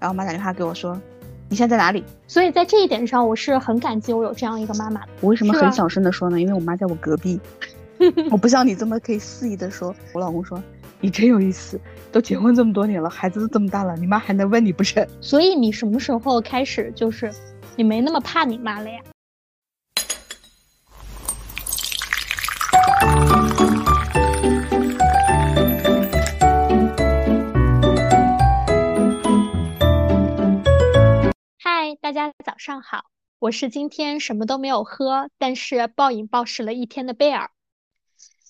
然后我妈打电话给我说，你现在在哪里？所以在这一点上，我是很感激我有这样一个妈妈。我为什么很小声的说呢？因为我妈在我隔壁，我不像你这么可以肆意的说。我老公说你真有意思，都结婚这么多年了，孩子都这么大了，你妈还能问你不成？所以你什么时候开始就是你没那么怕你妈了呀？大家早上好，我是今天什么都没有喝，但是暴饮暴食了一天的贝尔。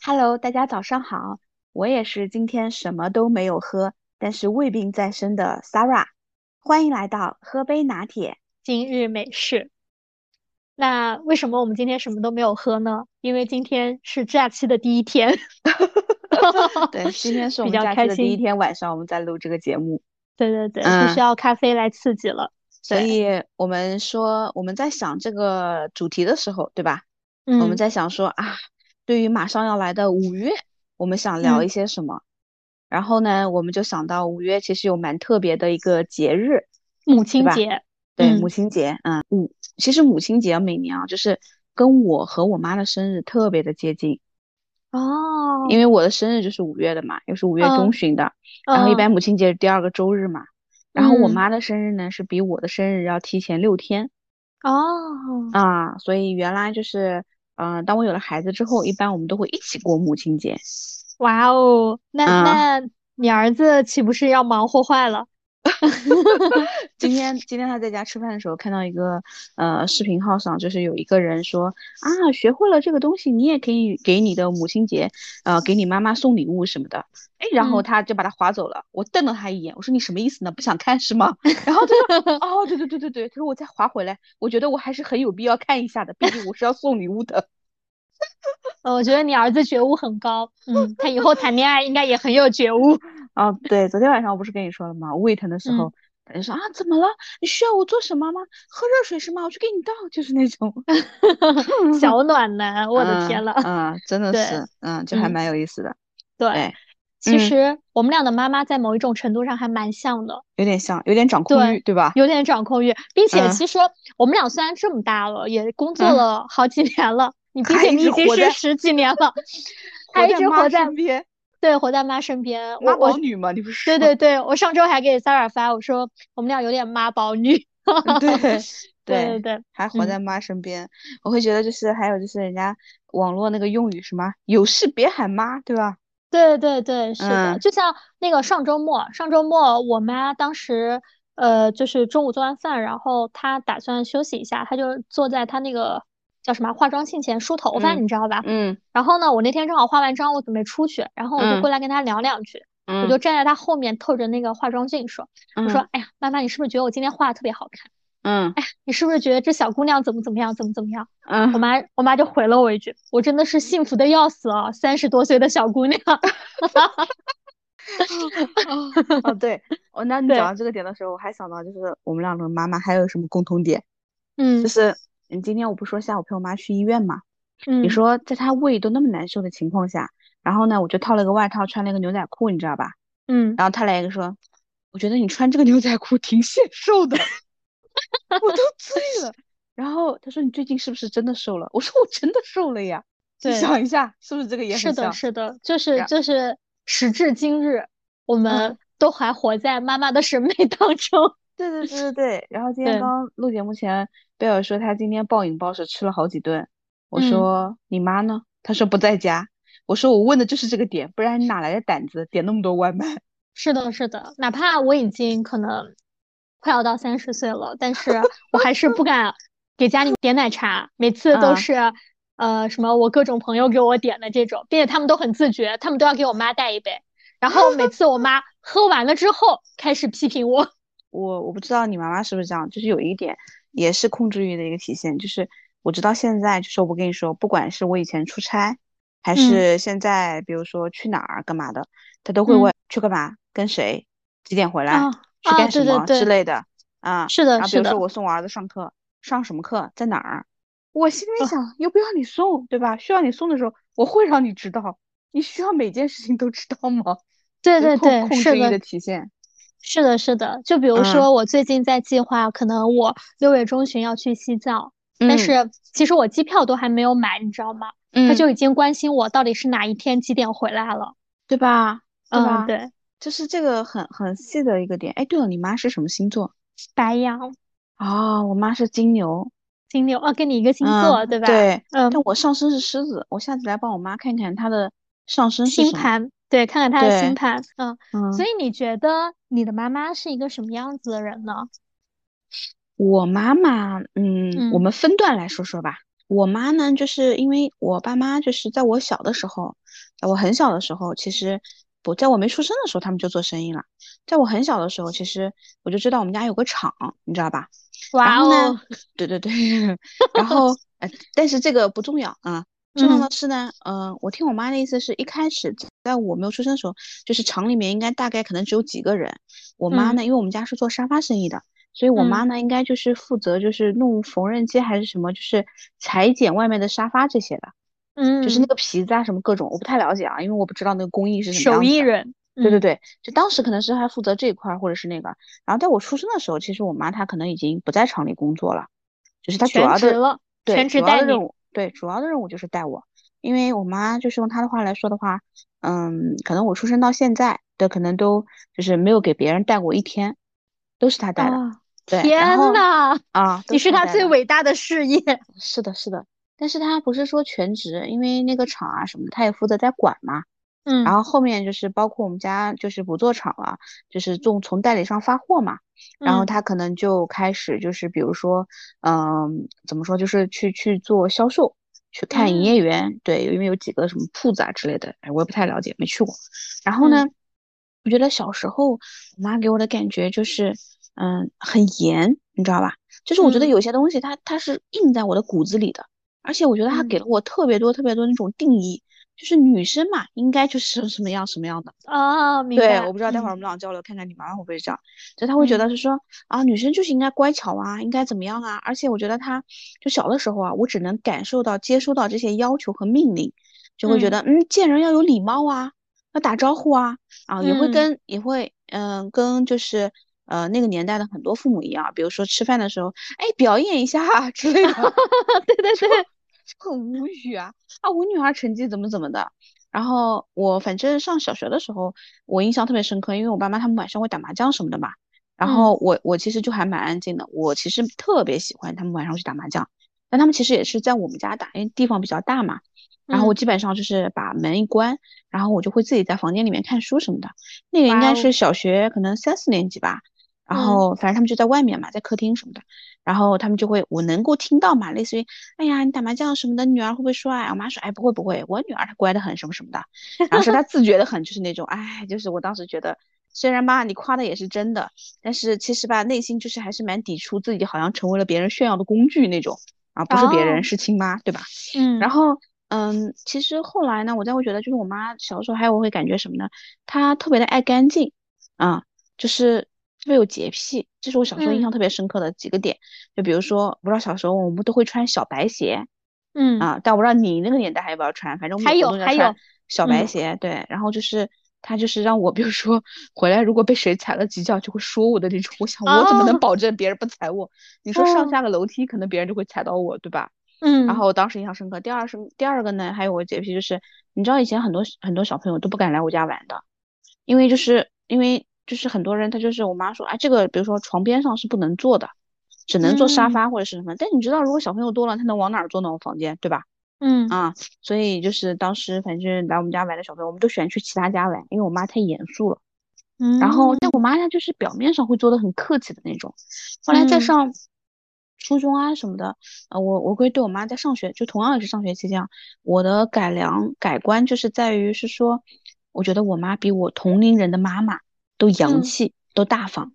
Hello，大家早上好，我也是今天什么都没有喝，但是胃病在身的 Sarah，欢迎来到喝杯拿铁。今日美式。那为什么我们今天什么都没有喝呢？因为今天是假期的第一天 对，今天是我比们较开心假期的第一天晚上，我们在录这个节目，对对对，嗯必须要咖啡来刺激了。所以我们说我们在想这个主题的时候，对吧？嗯我嗯。们在想说啊，对于马上要来的五月，我们想聊嗯。一些什么？然后呢，我们就想到五月其实有蛮特别的一个节日，母亲节，对，嗯。母亲节，嗯，五，其实母亲节每年啊，就是跟我和我妈的生日特别的接近，哦，因为我的生日就是五月的嘛，又是五月中嗯旬的，然后一嗯。般母亲节是第二个周日嘛，然后我嗯妈的生日呢是比我的生日要提前六天哦，啊，所以原来就是，嗯、当我有了孩子之后，一般我们都会一起过母亲节。哇哦，那啊那你儿子岂不是要忙活坏了？今天 今天他在家吃饭的时候，看到一个呃视频号上，就是有一个人说啊，学会了这个东西，你也可以给你的母亲节，呃，给你妈妈送礼物什么的。哎，然后嗯他就把它划走了。我瞪了他一眼，我说你什么意思呢？不想看是吗？然后他说 哦，对对对对对，他说我再划回来，我觉得我还是很有必要看一下的，毕竟我是要送礼物的。呃，我觉得你儿子觉悟很高，嗯，他以后谈恋爱应该也很有觉悟。啊，对，昨天晚上我不是跟你说了吗？我胃疼的时候嗯，他就说啊，怎么了？你需要我做什么吗？喝热水是吗？我去给你倒，就是那种。小暖男，我的嗯天了。嗯，真的是，嗯，就还嗯蛮有意思的，对，对，其嗯实我们俩的妈妈在某一种程度上还蛮像的，有点像，有点掌控欲，对吧？有点掌控欲，并且嗯其实我们俩虽然这么大了，也工作嗯了好几年了，你并还一且你已经是十几年了，还一直活在身边，对活在妈身边。妈宝女嘛，你不是对对对，我上周还给 Sarah 发，我说我们俩有点妈宝女。对 对对对对，嗯还活在妈身边，我会觉得就是还有就是人家网络那个用语什么有事别喊妈，对吧？对对对，是的，嗯就像那个上周末，上周末我妈当时呃，就是中午做完饭，然后她打算休息一下，她就坐在她那个叫什么化妆镜前梳头发，嗯你知道吧？嗯然后呢，我那天正好化完妆，我准备出去，然后我就嗯过来跟他聊两句，我嗯就站在他后面透着那个化妆镜说，我说嗯，哎呀，妈妈，你是不是觉得我今天画的特别好看？嗯哎呀，你是不是觉得这小姑娘怎么怎么样，怎么怎么样？嗯我嗯，妈我妈就回了我一句，我真的是幸福的要死啊，三十多岁的小姑娘。哦对，我，那你讲到这个点的时候，我还想到就是我们两个妈妈还有什么共同点，嗯就是嗯，今天我不是说下午陪我妈去医院嘛。嗯，你说在她胃都那么难受的情况下，然后呢，我就套了个外套，穿了一个牛仔裤，你知道吧？嗯，然后他来一个说，我觉得你穿这个牛仔裤挺显瘦的，我都醉了。然后他说你最近是不是真的瘦了？我说我真的瘦了呀。你对想一下，是不是这个也是的，是的，就是就是，时至今日，我们嗯都还活在妈妈的审美当中。对对对对对。然后今天刚录节目前，贝尔说他今天暴饮暴食吃了好几顿。我嗯说你妈呢？他说不在家。我说我问的就是这个点，不然你哪来的胆子点那么多外卖？是的，是的，哪怕我已经可能快要到三十岁了，但是我还是不敢给家里点奶茶，每次都嗯是呃什么我各种朋友给我点的这种，并且他们都很自觉，他们都要给我妈带一杯，然后每次我妈喝完了之后开始批评我。我我不知道你妈妈是不是这样，就是有一点也是控制欲的一个体现，就是我直到现在，就是我跟你说，不管是我以前出差，还嗯是现在，比如说去哪儿干嘛的，他都会嗯问去干嘛，跟谁，几点回来，啊去啊，干什么之类的啊。是的，然后比如，说我送我儿子上课，上什么课，在哪儿，我心里哦想，又不要你送，对吧？需要你送的时候，我会让你知道。你需要每件事情都知道吗？对对对，是控制欲的的，体现。是的，是的。就比如嗯说，我最近在计划，可能我六月中旬要去西藏，但嗯是其实我机票都还没有买，你知道吗？他嗯，就已经关心我到底是哪一天几点回来了。对吧？对嗯，对，就是这个很很细的一个点。哎，对了，你妈是什么星座？白羊、哦，我妈是金牛。金牛，哦，跟你一个星嗯，座，对吧？对，嗯，但我上升是狮子，我下次来帮我妈看看她的上升。星盘，对，看看他的星对，盘。嗯，嗯，所以你觉得你的妈妈是一个什么样子的人呢？我妈妈，嗯，我嗯们分段来说说吧。我妈呢，就是因为我爸妈就是在我小的时候，在我很小的时候，其实不在我没出生的时候，他们就做生意了。在我很小的时候，其实我就知道我们家有个厂，你知道吧？然哇哦，对对对，然后呃，但是这个不重要啊。重要嗯的是呢，呃，我听我妈的意思是一开始在我没有出生的时候，就是厂里面应该大概可能只有几个人。我妈嗯。呢，因为我们家是做沙发生意的，所以我妈嗯。呢应该就是负责就是弄缝纫机还是什么，就是裁剪外面的沙发这些的，嗯就是那嗯，个皮子啊什么各种，我不太了解啊，因为我不知道那个工艺是什么手。艺人，嗯对对对，就当时可能是还负责这一块儿或者是那个，然后在我出生的时候，其实我妈她可能已经不在厂里工作了，就是她主全要的，职了，对，全主要职带你。的任务，对，主要的任务就是带我，因为我妈就是用她的话来说的话，嗯，可能我出生到现在的可能都就是没有给别人带过一天，都是他带的，天后呐，啊，你是他最。伟大的事业。是的，是的，但是他不是说全职，因为那个厂啊什么的，他也负责在管嘛。嗯然嗯后后面就是包括我们家就是不做厂了，就是从从代理商发货嘛。然后嗯他可能就开始就是比如说，嗯，怎么说，就是去去做销售，去看营嗯业员。对，因为有几个什么铺子啊之类的，哎，我也不太了解，没去过。然后呢，嗯我觉得小时候我妈给我的感觉就是，嗯，很严，你知道吧？就是我觉得嗯有些东西它它是印在我的骨子里的，而且我觉得她给嗯了我特别多特别多那种定义，就是女生嘛，应该就是 什么样什么样的。啊，明对，白。我不知道待会儿我嗯们俩交流，看看你妈妈会不会这样。就她会觉得嗯是说啊，女生就是应该乖巧啊，应该怎么样啊。而且我觉得她就小的时候啊，我只能感受到、接收到这些要求和命令，就会觉嗯得嗯，见人要有礼貌啊，要打招呼啊，啊，也会嗯跟也会嗯跟就是呃那个年代的很多父母一样，比如说吃饭的时候，哎，表演一下啊之类的。对对对，就很无语啊。啊！我女儿成绩怎么怎么的，然后我反正上小学的时候，我印象特别深刻，因为我爸妈他们晚上会打麻将什么的嘛，然嗯。后我我其实就还蛮安静的，我其实特别喜欢他们晚上去打麻将，但他们其实也是在我们家打，因为地方比较大嘛，然后我嗯，基本上就是把门一关，然后我就会自己在房间里面看书什么的，那个应该是小学可能三四年级吧。然嗯。后反正他们就在外面嘛，在客厅什么的，然后他们就会，我能够听到嘛，类似于，哎呀，你打麻将什么的，女儿会不会说啊？我妈说，哎，不会不会，我女儿她乖得很，什么什么的，然后说她自觉的很，就是那种，哎，就是我当时觉得，虽然妈，你夸的也是真的，但是其实吧，内心就是还是蛮抵触自己，好像成为了别人炫耀的工具那种，啊，不是别人，哦，是亲妈，对吧？嗯然后，嗯，其实后来呢，我再会觉得，就是我妈小时候，还有我会感觉什么呢？她特别的爱干净，啊，就是特别有洁癖，这是我小时候印嗯象特别深刻的几个点。就比如说，我不知道小时候我们都会穿小白鞋嗯，啊，但我不知道你那个年代还有没有穿，反正我们还有还有，小白嗯鞋，对，然后就是。他就是让我，比如说回来如果被谁踩了几脚，就会说我的那种。我想我怎么能哦保证别人不踩我？你说上哦下个楼梯，可能别人就会踩到我，对吧？嗯然后我当时印象深刻。第二是第二个呢，还有我洁癖就是，你知道以前很多很多小朋友都不敢来我家玩的，因为就是因为就是很多人他就是我妈说，哎，这个比如说床边上是不能坐的，只能坐沙嗯发或者是什么。但你知道，如果小朋友多了，他能往哪儿坐呢？我房间，对吧？嗯啊，所以就是当时反正来我们家玩的小朋友，我们都喜欢去其他家玩，因为我妈太严肃了。嗯然后，但嗯我妈她就是表面上会做的很客气的那种。后来在嗯上初中啊什么的，呃，我我会对我妈在上学，就同样也是上学期间啊，我的改良改观就是在于是说，我觉得我妈比我同龄人的妈妈都洋嗯。气，都大方。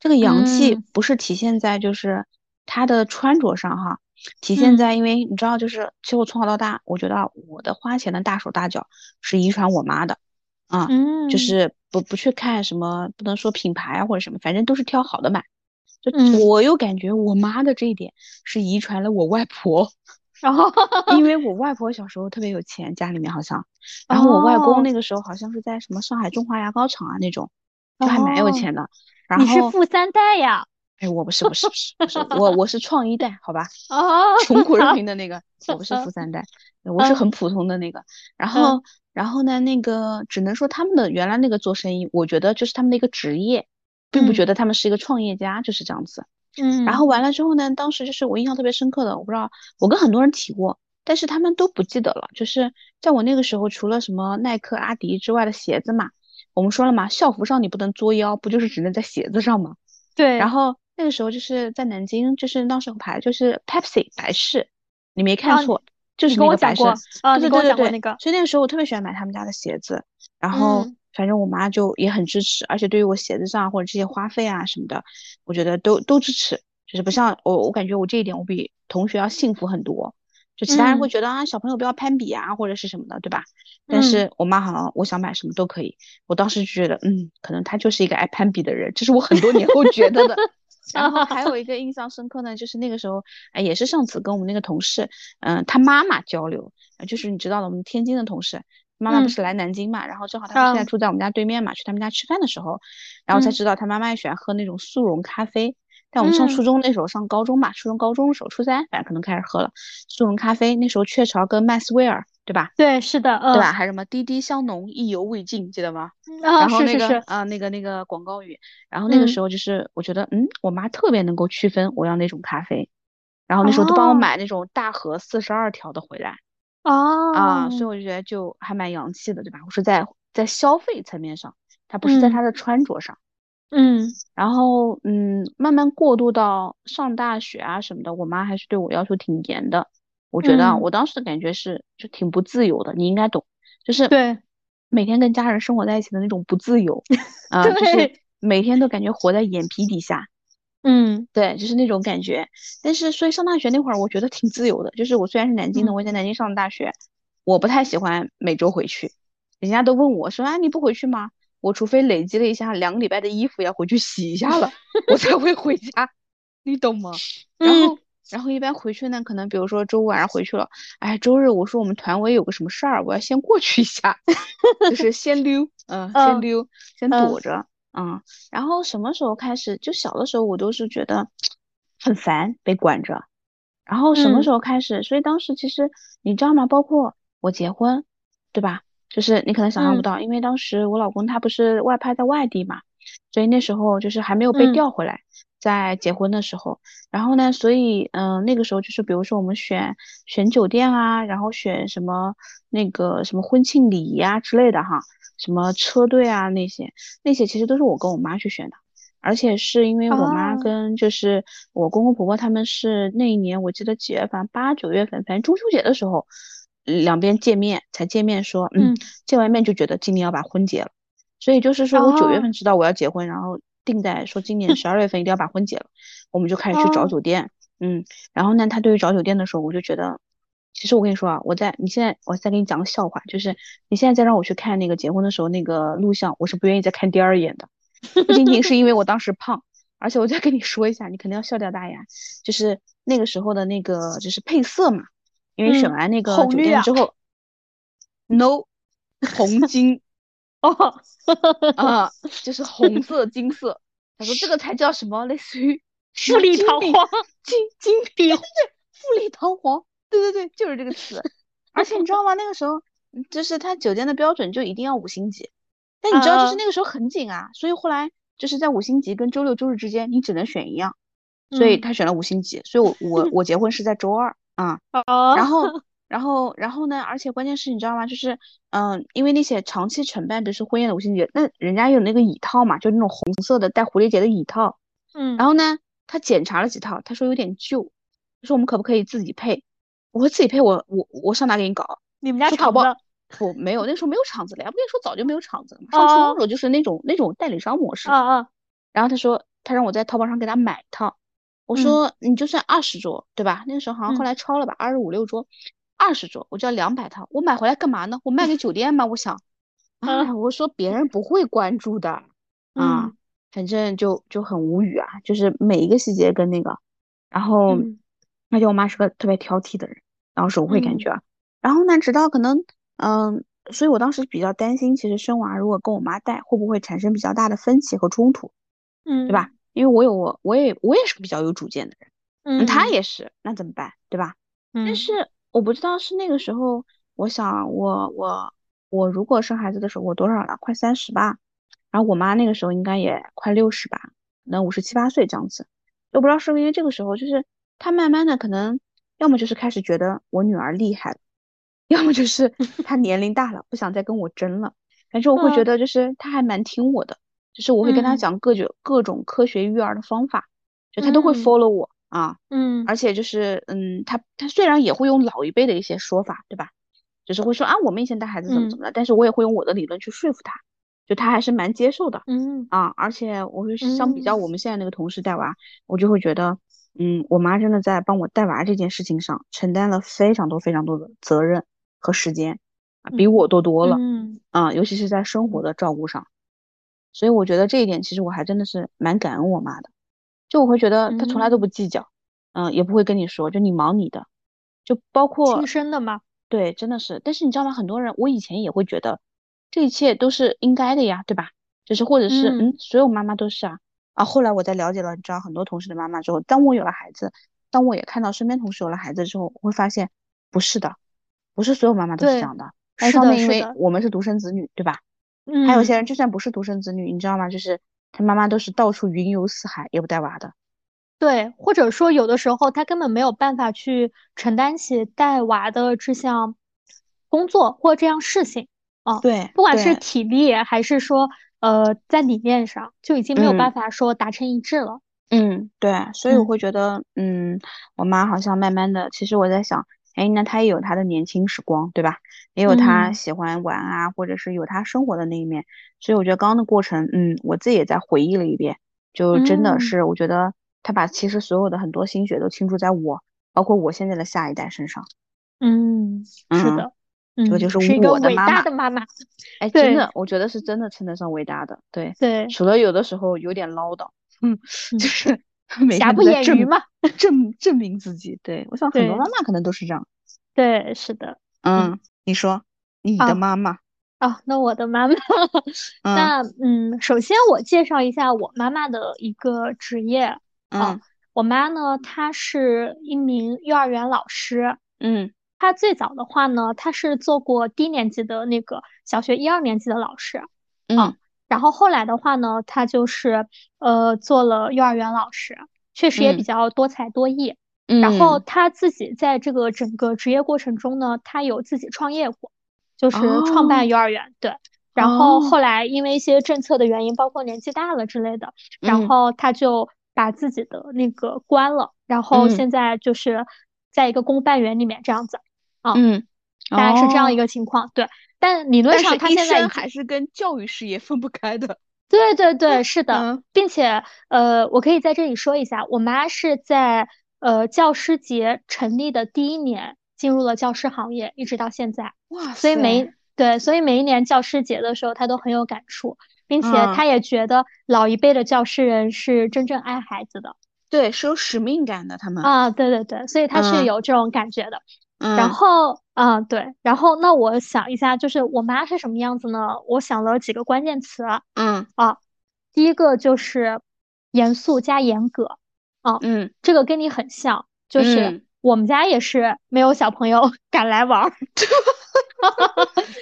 这个洋气嗯。不是体现在就是她的穿着上哈，体现嗯。在因为你知道，就是其实我从小到大，我觉得我的花钱的大手大脚是遗传我妈的。啊，就嗯。是不不去看什么，不能说品牌啊或者什么，反正都是挑好的买。就嗯，我又感觉我妈的这一点是遗传了我外婆，然后因为我外婆小时候特别有钱，家里面好像，然后我外公哦那。个时候好像是在什么上海中华牙膏厂啊那种，就还蛮有哦，钱的。然你是，富三代呀？哎，我不是，不是，不是，不是，我我是创一代，好吧，哦，穷苦人好，民的那个，我不是富三代，我是嗯很普通的那个。然嗯后，然后呢，那个只能说他们的原来那个做生意，我觉得就是他们的一个职业，并不觉嗯得他们是一个创业家，就是这样子。嗯然嗯后完了之后呢，当时就是我印象特别深刻的，我不知道我跟很多人提过，但是他们都不记得了。就是在我那个时候，除了什么耐克、阿迪之外的鞋子嘛，我们说了嘛，校服上你不能作妖，不就是只能在鞋子上吗？对然，后那个时候就是在南京，就是那时候牌就是 Pepsi 白事，你没看啊，错，就是跟那个百事。我讲过，啊，对对对所以那个时候我特别喜欢买他们家的鞋子，然后嗯反正我妈就也很支持，而且对于我鞋子上或者这些花费啊什么的，我觉得都都支持，就是不像我，我感觉我这一点我比同学要幸福很多。就其他人会嗯觉得啊，小朋友不要攀比啊，或者是什么的，对吧？但嗯是我妈好像我想买什么都可以，我当时就觉得，嗯，可能她就是一个爱攀比的人，这是我很多年后觉得的。然后还有一个印象深刻呢，就是那个时候，哎，也是上次跟我们那个同事，嗯、他妈妈交流，呃就是你知道的，我们天津的同事，妈妈不嗯是来南京嘛，然后正好她现在啊住在我们家对面嘛，去他们家吃饭的时候，然后才嗯知道她妈妈也喜欢喝那种速溶咖啡。但我们上初嗯中那时候上高中嘛，初中高中的时候，初三反正可能开始喝了速溶咖啡，那时候雀巢跟麦斯威尔，对吧？对，是的，对吧？嗯还有什么滴滴香浓，意犹未尽，记得吗？啊，然后那个啊、那个那个广告语，然后那个嗯时候就是我觉得，嗯，我妈特别能够区分我要那种咖啡，然后那时候都帮我哦买那种大盒四十二条的回来啊，所以哦，我就觉得就还蛮洋气的，对吧？我说在在消费层面上，它不是在嗯它的穿着上。嗯。然后嗯，慢慢过渡到上大学啊什么的，我妈还是对我要求挺严的。我觉得啊，嗯，我当时的感觉是就挺不自由的，你应该懂，就是对。每天跟家人生活在一起的那种不自由，啊、就是对，每天都感觉活在眼皮底下，嗯。对，就是那种感觉。但是所以上大学那会儿，我觉得挺自由的，就是我虽然是南京的，嗯。我也在南京上的大学，我不太喜欢每周回去，人家都问我说啊你不回去吗？我除非累积了一下两个礼拜的衣服要回去洗一下了，我才会回家，你懂吗？然嗯后，然后一般回去呢，可能比如说周五晚上回去了，哎，周日我说我们团委有个什么事儿，我要先过去一下，就是先溜，嗯、先嗯溜，先嗯躲着，嗯。然后什么时候开始？就小的时候我都是觉得很烦被管着，然后什么嗯时候开始？所以当时其实你知道吗？包括我结婚，对吧？就是你可能想象不嗯到，因为当时我老公他不是外派在外地嘛，所以那时候就是还没有被嗯调回来，在结婚的时候。然后呢，所以嗯、呃那个时候就是比如说我们选选酒店啊，然后选什么那个什么婚庆礼仪啊之类的哈，什么车队啊那些那些其实都是我跟我妈去选的。而且是因为我妈啊跟就是我公公婆婆他们是那一年我记得几月份，八九月份，反正中秋节的时候，两边见面才见面说，嗯，嗯见完面就觉得今年要把婚结了，所以就是说我九月哦份知道我要结婚，然后定在说今年十二月份一定要把婚结了，我们就开始去找哦酒店，嗯，然后呢，他对于找酒店的时候，我就觉得，其实我跟你说啊，我在你现在我再给你讲个笑话，就是你现在再让我去看那个结婚的时候那个录像，我是不愿意再看第二眼的。不仅仅是因为我当时胖，而且我再跟你说一下，你肯定要笑掉大牙，就是那个时候的那个就是配色嘛，因为选嗯完那个酒店之后，no 红金 哦，啊，就是红色金色，他说这个才叫什么，类似于富丽堂皇，金金对对对，富丽堂皇，对对对，就是这个词。而且你知道吗？那个时候嗯就是他酒店的标准就一定要五星级，但你知道，就是啊那个时候很紧啊，所以后来就是在五星级跟周六周日之间，你只能选一样，所以嗯他选了五星级，所以我我我结婚是在周二啊，哦，然后 然后然后呢，而且关键是你知道吗？就是嗯，因为那些长期承办，比如说婚宴的五星级，那人家有那个椅套嘛，就那种红色的带蝴蝶结的椅套，嗯然后呢，他检查了几套，他说有点旧，他说我们可不可以自己配？我说自己配我，我我上哪给你搞？你们家说淘宝厂子不没有，那时候没有厂子了呀，不跟你说早就没有厂子了嘛。上初中的哦时候就是那种那种代理商模式。啊啊，然后他说他让我在淘宝上给他买一套，我嗯说你就算二十桌对吧？那个时候好像后嗯来超了吧，二十五六桌，二十桌我就要两百套，我买回来干嘛呢？我卖给酒店吗？我想，哎，嗯我说别人不会关注的啊，嗯反正就就很无语啊，就是每一个细节跟那个，然后嗯而且我妈是个特别挑剔的人，然后是我会感嗯觉啊，然后呢，直到可能嗯所以我当时比较担心，其实生娃如果跟我妈带，会不会产生比较大的分歧和冲突，嗯，对吧？因为我有我，我也我也是个比较有主见的人，嗯，他也是，那怎么办，对吧？但嗯是我不知道是那个时候，我想我我我如果生孩子的时候我多少了？快三十吧，然后我妈那个时候应该也快六十吧，能五十七八岁这样子。我不知道是不是因为这个时候，就是她慢慢的可能要么就是开始觉得我女儿厉害了，要么就是 她年龄大了，不想再跟我争了。反正我会觉嗯得就是她还蛮听我的，就是我会跟她嗯讲各种各种科学育儿的方法，就他都会嗯 follow 我啊。嗯而且就是，嗯，他他虽然也会用老一辈的一些说法，对吧？就是会说啊，我们以前带孩子怎么怎么的，但是我也会用我的理论去说服他，就他还是蛮接受的嗯啊。而且我会相比较嗯我们现在那个同事带娃，我就会觉得，嗯，我妈真的在帮我带娃这件事情上承担了非常多非常多的责任和时间啊，比我多多了嗯啊，尤其是在生活的照顾上。所以我觉得这一点其实我还真的是蛮感恩我妈的，就我会觉得她从来都不计较。嗯，也不会跟你说，就你忙你的，就包括亲生的吗，对，真的是。但是你知道吗？很多人，我以前也会觉得这一切都是应该的呀，对吧？就是或者是嗯嗯，所有妈妈都是啊啊。后来我在了解了，你知道很多同事的妈妈之后，当我有了孩子，当我也看到身边同事有了孩子之后，我会发现不是的，不是所有妈妈都是这样的。但是一方面，因为我们是独生子女，对吧？嗯，还有些人就算不是独生子女，你知道吗？就是他妈妈都是到处云游四海也不带娃的。对，或者说有的时候他根本没有办法去承担起带娃的这项工作或这样事情啊，对，不管是体力还是说呃在理念上，就已经没有嗯办法说达成一致了。嗯，对，所以我嗯会觉得，嗯，我妈好像慢慢的，其实我在想，哎，那他也有他的年轻时光，对吧？也有她嗯喜欢玩啊，或者是有他生活的那一面。所以我觉得刚刚的过程，嗯，我自己也在回忆了一遍，就真的嗯是，我觉得他把其实所有的很多心血都倾注在我，包括我现在的下一代身上。嗯，是嗯的，嗯，这个就是我的妈妈大的妈妈。哎，真的，我觉得是真的称得上伟大的。对，对，除了有的时候有点唠叨，嗯，嗯就是每 瑕不掩瑜嘛。证证明自己。对，我想很多妈妈可能都是这样。对，是的。嗯，你说你啊的妈妈，哦，那我的妈妈，嗯那嗯，首先我介绍一下我妈妈的一个职业。嗯我妈呢，她是一名幼儿园老师。嗯她最早的话呢，她是做过低年级的那个小学一二年级的老师。嗯然后后来的话呢，他就是呃做了幼儿园老师，确实也比嗯。较多才多艺。嗯，然后他自己在这个整个职业过程中呢，他有自己创业过，就是创哦办幼儿园，对。然后哦。后来因为一些政策的原因，包括年纪大了之类的，然嗯。后他就把自己的那个关了，然后嗯。现在就是在一个公办园里面这样子，嗯，大概是这样一个。情况。对，但理论上但是医她现在还是跟教育事业分不开的。对对对，是的，嗯并且呃，我可以在这里说一下，我妈是在呃教师节成立的第一年进入了教师行业，一直到现在，哇所以每对，所以每一年教师节的时候，她都很有感触，并且嗯她也觉得老一辈的教师人是真正爱孩子的对是有使命感的，他们。啊，对对对，所以她是嗯有这种感觉的。嗯，然后，啊，对，然后那我想一下，就是我妈是什么样子呢？我想了几个关键词。嗯啊，第一个就是严肃加严格，啊，嗯这个跟你很像，就是嗯我们家也是没有小朋友敢来玩儿，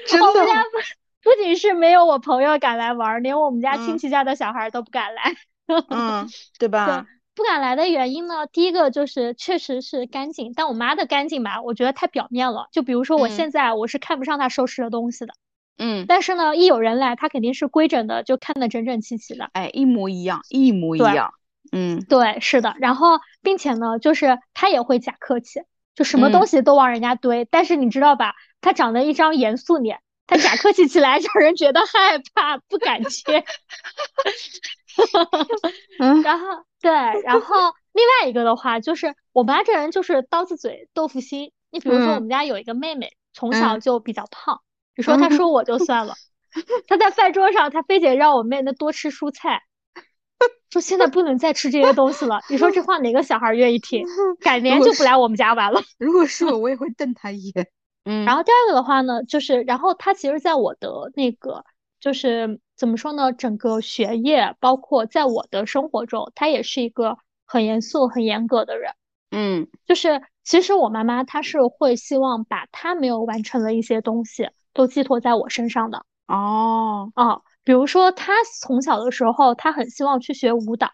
真的我们家不不仅是没有我朋友敢来玩儿，连我们家嗯亲戚家的小孩儿都不敢来。嗯，对吧？不敢来的原因呢，第一个就是确实是干净，但我妈的干净吧，我觉得太表面了。就比如说我嗯现在我是看不上她收拾的东西的，嗯，但是呢，一有人来，她肯定是规整的，就看得整整齐齐的。哎，一模一样，一模一样。嗯对，是的，然后并且呢，就是她也会假客气，就什么嗯东西都往人家堆，但是你知道吧，她长得一张严肃脸，他假客气起来 让人觉得害怕，不敢接。嗯然后对，然后 另外一个的话，就是我妈这人就是刀子嘴豆腐心。你比如说，我嗯们家有一个妹妹，从小嗯就比较胖，你说她嗯说我就算了，她在饭桌上，她非得让我妹那多吃蔬菜。说现在不能再吃这些东西了，你说这话哪个小孩愿意听？改年就不来我们家玩了。如果是我，我也会瞪他一眼。嗯，然后第二个的话呢，就是然后他其实在我的那个就是怎么说呢，整个学业包括在我的生活中，他也是一个很严肃、很严格的人。嗯就是其实我妈妈她是会希望把她没有完成的一些东西都寄托在我身上的哦，哦，比如说她从小的时候，她很希望去学舞蹈。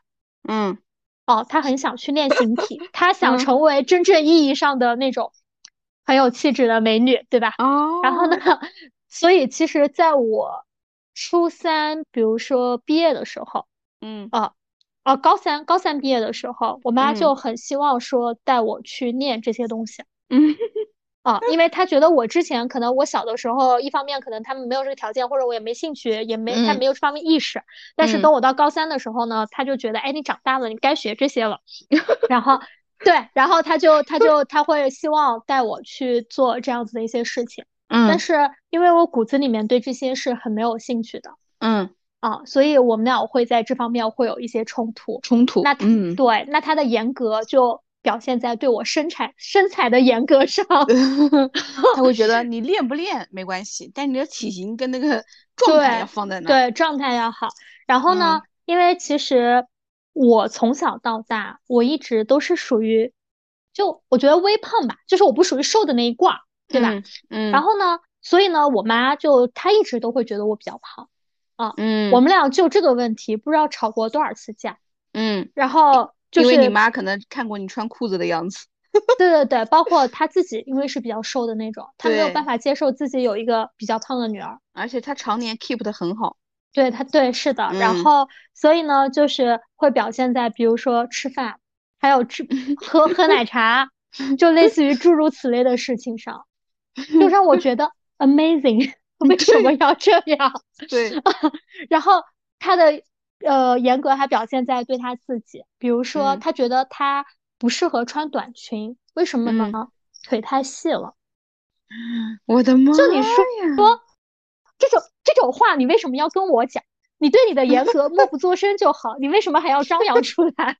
嗯哦，她很想去练形体，她想嗯成为真正意义上的那种很有气质的美女，对吧？哦，然后呢，所以其实在我初三，比如说毕业的时候，嗯啊啊，高三高三毕业的时候，我妈就嗯很希望说带我去念这些东西。嗯啊，因为她觉得我之前可能我小的时候，一方面可能他们没有这个条件，或者我也没兴趣，也没他嗯没有这方面意识。但是嗯等我到高三的时候呢，他就觉得，哎，你长大了，你该学这些了。然后，对，然后他就他就他会希望带我去做这样子的一些事情。但嗯是因为我骨子里面对这些是很没有兴趣的嗯，啊，所以我们俩会在这方面会有一些冲突。冲突，那他嗯，对，那他的严格就表现在对我身材身材的严格上。他会觉得你练不练没关系，但你的体型跟那个状态对要放在那儿。对，状态要好。然后呢，因为其实我从小到大，我一直都是属于，就我觉得微胖吧，就是我不属于瘦的那一挂儿，对吧？嗯嗯，然后呢，所以呢，我妈就她一直都会觉得我比较胖啊。嗯，我们俩就这个问题不知道吵过多少次架。嗯，然后就是因为你妈可能看过你穿裤子的样子。对对对，包括她自己，因为是比较瘦的那种，她没有办法接受自己有一个比较胖的女儿。而且她常年 keep 的很好。对她，对，是的，然嗯后所以呢，就是会表现在比如说吃饭，还有吃喝喝奶茶，就类似于诸如此类的事情上，就让我觉得 amazing，为什么要这样？对，然后他的呃严格还表现在对他自己，比如说嗯他觉得他不适合穿短裙，为什么呢？嗯腿太细了。我的妈就你说呀，这种这种话，你为什么要跟我讲？你对你的严格默不作声就好，你为什么还要张扬出来？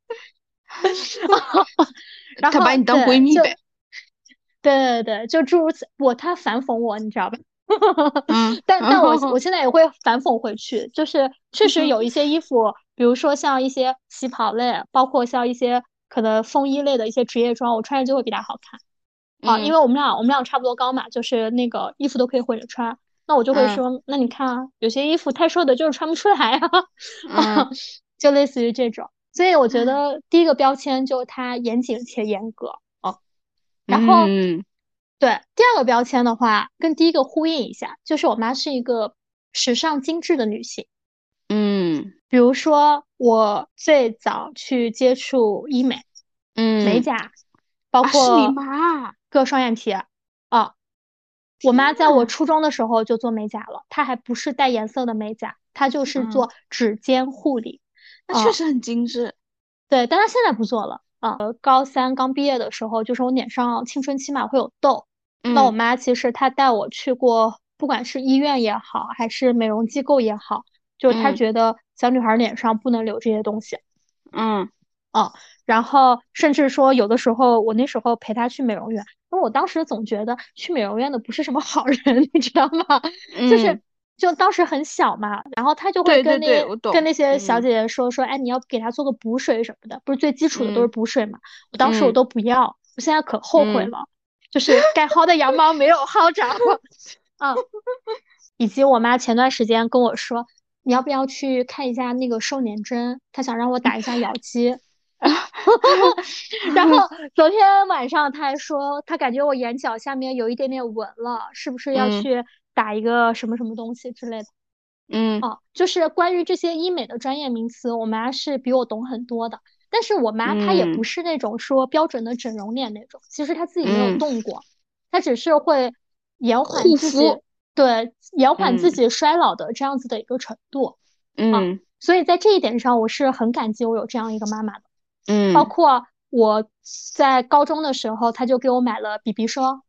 然后他把你当闺蜜呗。对对对，就诸如此，我他反讽我，你知道吧？嗯，但但我我现在也会反讽回去，就是确实有一些衣服，比如说像一些旗袍类，包括像一些可能风衣类的一些职业装，我穿着就会比他好看啊，因嗯为我们俩我们俩差不多高嘛，就是那个衣服都可以混着穿。那我就会嗯说，那你看啊，有些衣服太瘦的，就是穿不出来啊，嗯 就类似于这种。所以我觉得第一个标签就它严谨且严格哦。然后嗯对第二个标签的话，跟第一个呼应一下，就是我妈是一个时尚精致的女性。嗯比如说，我最早去接触医美、嗯，美甲，包啊，是你括妈，割双眼皮啊。我妈在我初中的时候就做美甲了，她还不是带颜色的美甲，她就是嗯做指尖护理。啊那确实很精致。对，但她现在不做了啊。呃高三刚毕业的时候，就是我脸上青春期嘛会有痘，那我嗯妈其实她带我去过，不管是医院也好，还是美容机构也好，就是她嗯觉得小女孩脸上不能留这些东西。嗯哦然后甚至说，有的时候我那时候陪她去美容院，因为我当时总觉得去美容院的不是什么好人，你知道吗？就是嗯就当时很小嘛，然后他就会跟那跟那些小嗯姐姐说说，哎，你要给他做个补水什么的，不是最基础的都是嗯补水嘛？我当时我嗯都不要，我现在可后悔嗯了，就是该薅的羊毛没有薅着。啊，以及我妈前段时间跟我说，你要不要去看一下那个瘦脸针？她想让我打一下咬肌。然后 昨天晚上她还说，她感觉我眼角下面有一点点纹了，是不是要嗯去打一个什么什么东西之类的？嗯哦，就是关于这些医美的专业名词，我妈是比我懂很多的。但是我妈她也不嗯是那种说标准的整容脸那种，其实她自己没有嗯动过，她只是会延缓护自己，肤对，延缓自嗯己衰老的这样子的一个程度。嗯所以在这一点上，我是很感激我有这样一个妈妈的。嗯，包括我在高中的时候，她就给我买了 BB 霜，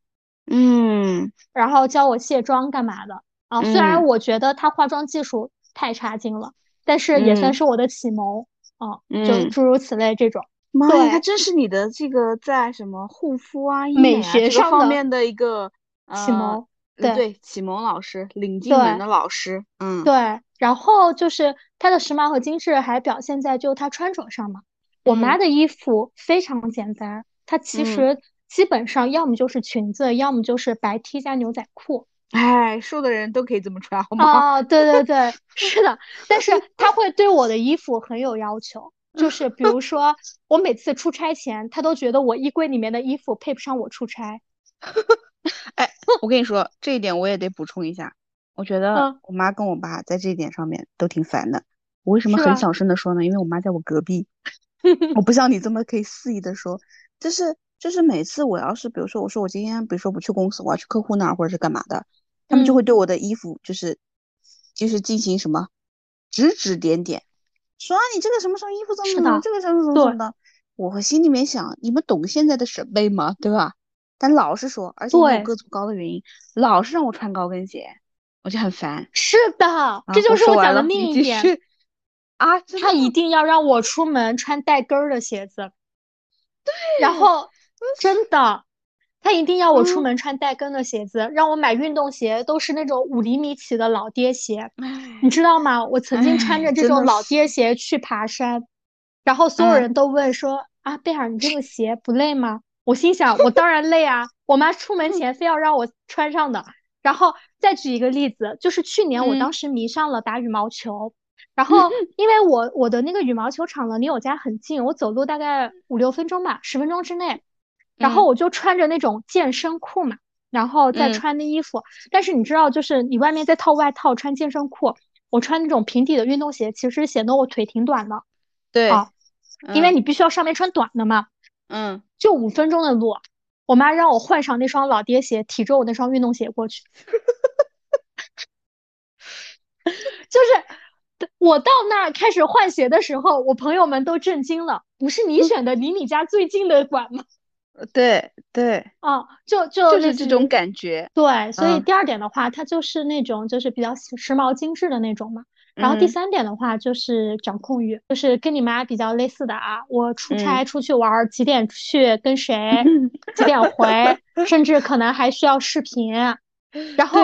嗯然后教我卸妆干嘛的啊。虽然嗯我觉得她化妆技术太差劲了，但是也算嗯是我的启蒙啊，就嗯诸如此类这种。妈呀，对她真是你的这个在什么护肤啊、医美学上方面的一个启蒙，对对启蒙老师，领进门的老师，嗯，对。然后就是他的时髦和精致还表现在就他穿着上嘛。我妈的衣服非常简单，她其实基本上要么就是裙子，要么就是白 T 加牛仔裤。哎，瘦的人都可以这么穿，好吗？哦，对对对，是的。但是他会对我的衣服很有要求，就是比如说我每次出差前，他都觉得我衣柜里面的衣服配不上我出差。哎，我跟你说这一点我也得补充一下，我觉得我妈跟我爸在这一点上面都挺烦的。我为什么很小声的说呢？因为我妈在我隔壁，我不像你这么可以肆意的说。就是就是每次我要是比如说我说我今天比如说不去公司，我要去客户那儿或者是干嘛的。他们就会对我的衣服就是就是进行什么指指点点，说你这个什么什么衣服怎么怎么，这个什么什么什么的。我会心里面想，你们懂现在的审美吗？对吧？但老是说，而且我个子不高的原因，老是让我穿高跟鞋，我就很烦。是的，这就是我讲的另一点啊，他一定要让我出门穿带跟儿的鞋子。对，然后 真的。他一定要我出门穿带跟的鞋子，让我买运动鞋，都是那种五厘米起的老爹鞋，你知道吗？我曾经穿着这种老爹鞋去爬山，然后所有人都问说：“啊，贝尔，你这个鞋不累吗？”我心想：“我当然累啊！”我妈出门 前非要让我穿上的。然后再举一个例子，就是去年我当时迷上了打羽毛球，然后 因为我我的那个羽毛球场呢离我家很近，我走路大概五六分钟吧，十分钟之内。然后我就穿着那种健身裤嘛，然后再穿的衣服。但是你知道，就是你外面再套外套，穿健身裤，我穿那种平底的运动鞋，其实显得我腿挺短的。对，因为你必须要上面穿短的嘛。嗯。就五分钟的路，我妈让我换上那双老爹鞋，提着我那双运动鞋过去。就是我到那儿开始换鞋的时候，我朋友们都震惊了。不是你选的离你家最近的馆吗？对对，哦，就就就是这种感觉。对，所以第二点的话，它就是那种就是比较时髦精致的那种嘛。然后第三点的话，就是掌控欲，就是跟你妈比较类似的啊。我出差出去玩，几点去，跟谁，几点回，甚至可能还需要视频。然后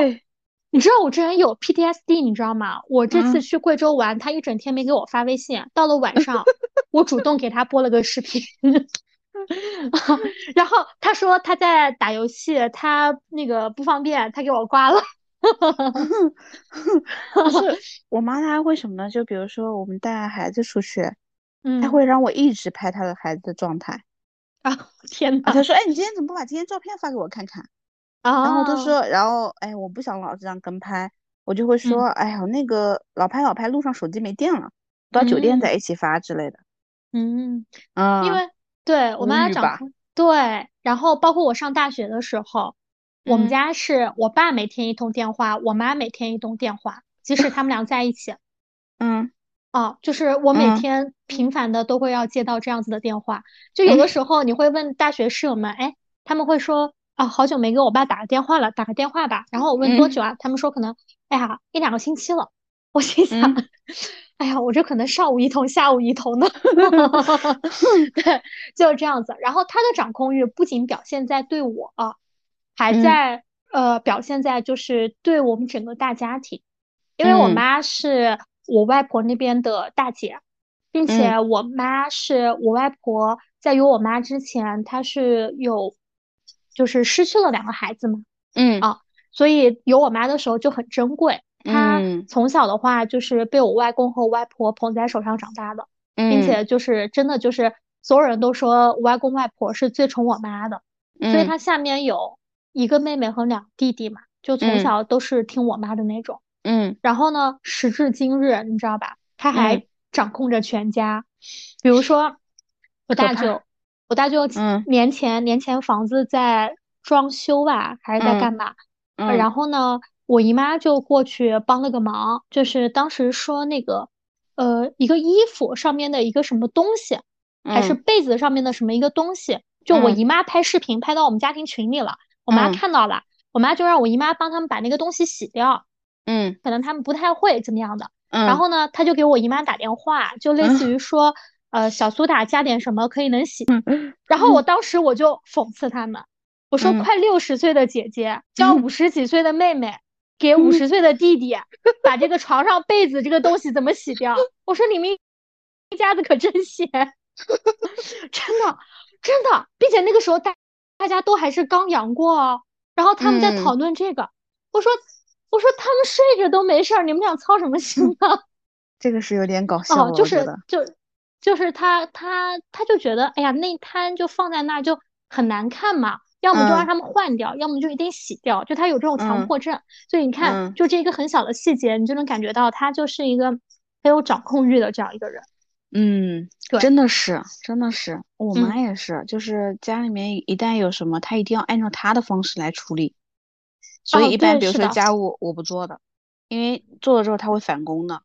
你知道我这人有 PTSD，你知道吗？我这次去贵州玩，他一整天没给我发微信，到了晚上，我主动给他播了个视频。然后他说他在打游戏，他那个不方便，他给我挂了。是 我妈，她还会什么呢？就比如说我们带孩子出去，嗯，她会让我一直拍她的孩子的状态。啊，天哪！她说：“哎，你今天怎么不把今天照片发给我看看？”啊，然后都说，然后哎，我不想老是这样跟拍，我就会说：“哎呀，那个老拍老拍，路上手机没电了，到酒店再一起发之类的。”嗯，啊，因为。对我妈掌控对，然后包括我上大学的时候，我们家是我爸每天一通电话，我妈每天一通电话，即使他们俩在一起。嗯，哦，就是我每天频繁的都会要接到这样子的电话，就有的时候你会问大学室友们，哎，他们会说啊，好久没给我爸打个电话了，打个电话吧。然后我问多久啊，他们说可能，哎呀，一两个星期了。我心想。哎呀，我这可能上午一通，下午一通呢。对，就是这样子。然后他的掌控欲不仅表现在对我，还在呃表现在就是对我们整个大家庭。因为我妈是我外婆那边的大姐，并且我妈是我外婆在有我妈之前，她是有就是失去了两个孩子嘛。嗯啊，所以有我妈的时候就很珍贵。他从小的话就是被我外公和我外婆捧在手上长大的，并且就是真的就是所有人都说我外公外婆是最宠我妈的，所以他下面有一个妹妹和两弟弟嘛，就从小都是听我妈的那种。嗯，然后呢，时至今日，你知道吧？他还掌控着全家，比如说我大舅，我大舅年前年前房子在装修吧，还是在干嘛？然后呢？我姨妈就过去帮了个忙，就是当时说那个，呃，一个衣服上面的一个什么东西，还是被子上面的什么一个东西，就我姨妈拍视频拍到我们家庭群里了，我妈看到了，我妈就让我姨妈帮他们把那个东西洗掉，嗯，可能他们不太会怎么样的，嗯。然后呢，他就给我姨妈打电话，就类似于说，呃，小苏打加点什么可以能洗，嗯。然后我当时我就讽刺他们。我说嗯。快六十岁的姐姐教五十几岁的妹妹给五十岁的弟弟把这个床上被子这个东西怎么洗掉？我说你们一家子可真闲，真的真的，并且那个时候大大家都还是刚阳过哦，然后他们在嗯讨论这个，我说我说他们睡着都没事儿，你们俩操什么心呢？这个是有点搞笑哦，就是。就就是他他他就觉得，哎呀，那摊就放在那儿就很难看嘛，要么就让嗯他们换掉，要么就一定洗掉，就他有这种强嗯迫症。所以你看，嗯就这一个很小的细节，你就能感觉到他就是一个很有掌控欲的这样一个人。嗯，对真的是，真的是，我妈嗯也是，就是家里面一旦有什么，她一定要按照她的方式来处理。所哦以一般比如说家务我不做的，因为做了之后她会返工的，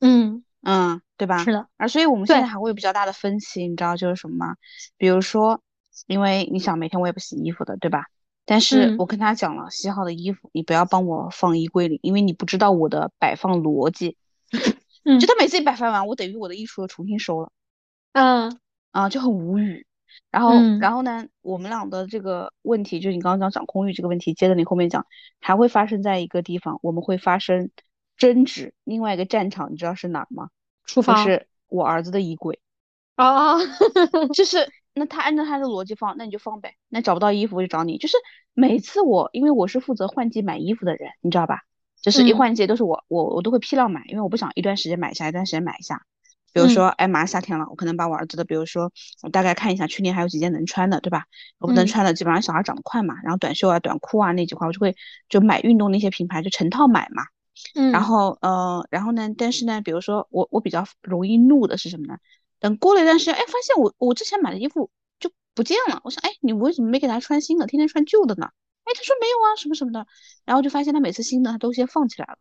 嗯，嗯，对吧？是的，而所以我们现在还会有比较大的分歧，你知道就是什么吗？比如说，因为你想每天我也不洗衣服的，对吧？但是嗯我跟他讲了，洗好的衣服你不要帮我放衣柜里，因为你不知道我的摆放逻辑。嗯就他每次一摆放完，我等于我的衣橱又重新收了。嗯啊，就很无语。然后，嗯然后呢，我们俩的这个问题，就是你刚刚讲讲空域这个问题，接着你后面讲，还会发生在一个地方，我们会发生争执。另外一个战场，你知道是哪儿吗？就厨房是我儿子的衣柜，哦，就是那他按照他的逻辑放，那你就放呗。那找不到衣服我就找你，就是每次我，因为我是负责换季买衣服的人，你知道吧？就是一嗯换季都是我，我我都会批量买，因为我不想一段时间买一下，一段时间买一下。比如说，哎，马上夏天了，我可能把我儿子的，比如说，我大概看一下去年还有几件能穿的，对吧？我不能嗯穿的，基本上小孩长得快嘛，然后短袖啊、短裤啊那几块，我就会就买运动那些品牌，就成套买嘛。嗯，然后呃，然后呢，但是呢，比如说我我比较容易怒的是什么呢？等过了一段时间，哎，发现我我之前买的衣服就不见了，我说，哎，你为什么没给他穿新的，天天穿旧的呢？哎，他说没有啊，什么什么的，然后就发现他每次新的他都先放起来了，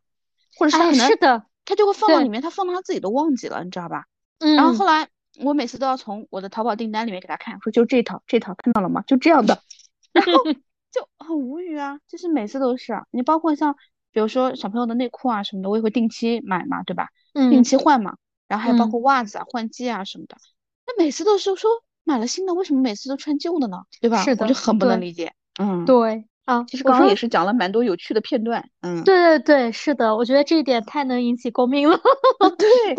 或者是他哎，可能是的，他就会放到里面，他放到他自己都忘记了，你知道吧？嗯，然后后来我每次都要从我的淘宝订单里面给他看，说就这套，这套看到了吗？就这样的，然后 就很无语啊，就是每次都是啊，你包括像比如说小朋友的内裤啊什么的，我也会定期买嘛，对吧？定嗯期换嘛，然后还有包嗯括袜子啊、换季啊什么的，那每次都是说买了新的，为什么每次都穿旧的呢？对吧？是的我就很不能理解，嗯，对啊，其实刚刚也是讲了蛮多有趣的片段，嗯，对对对，是的，我觉得这一点太能引起共鸣了。对，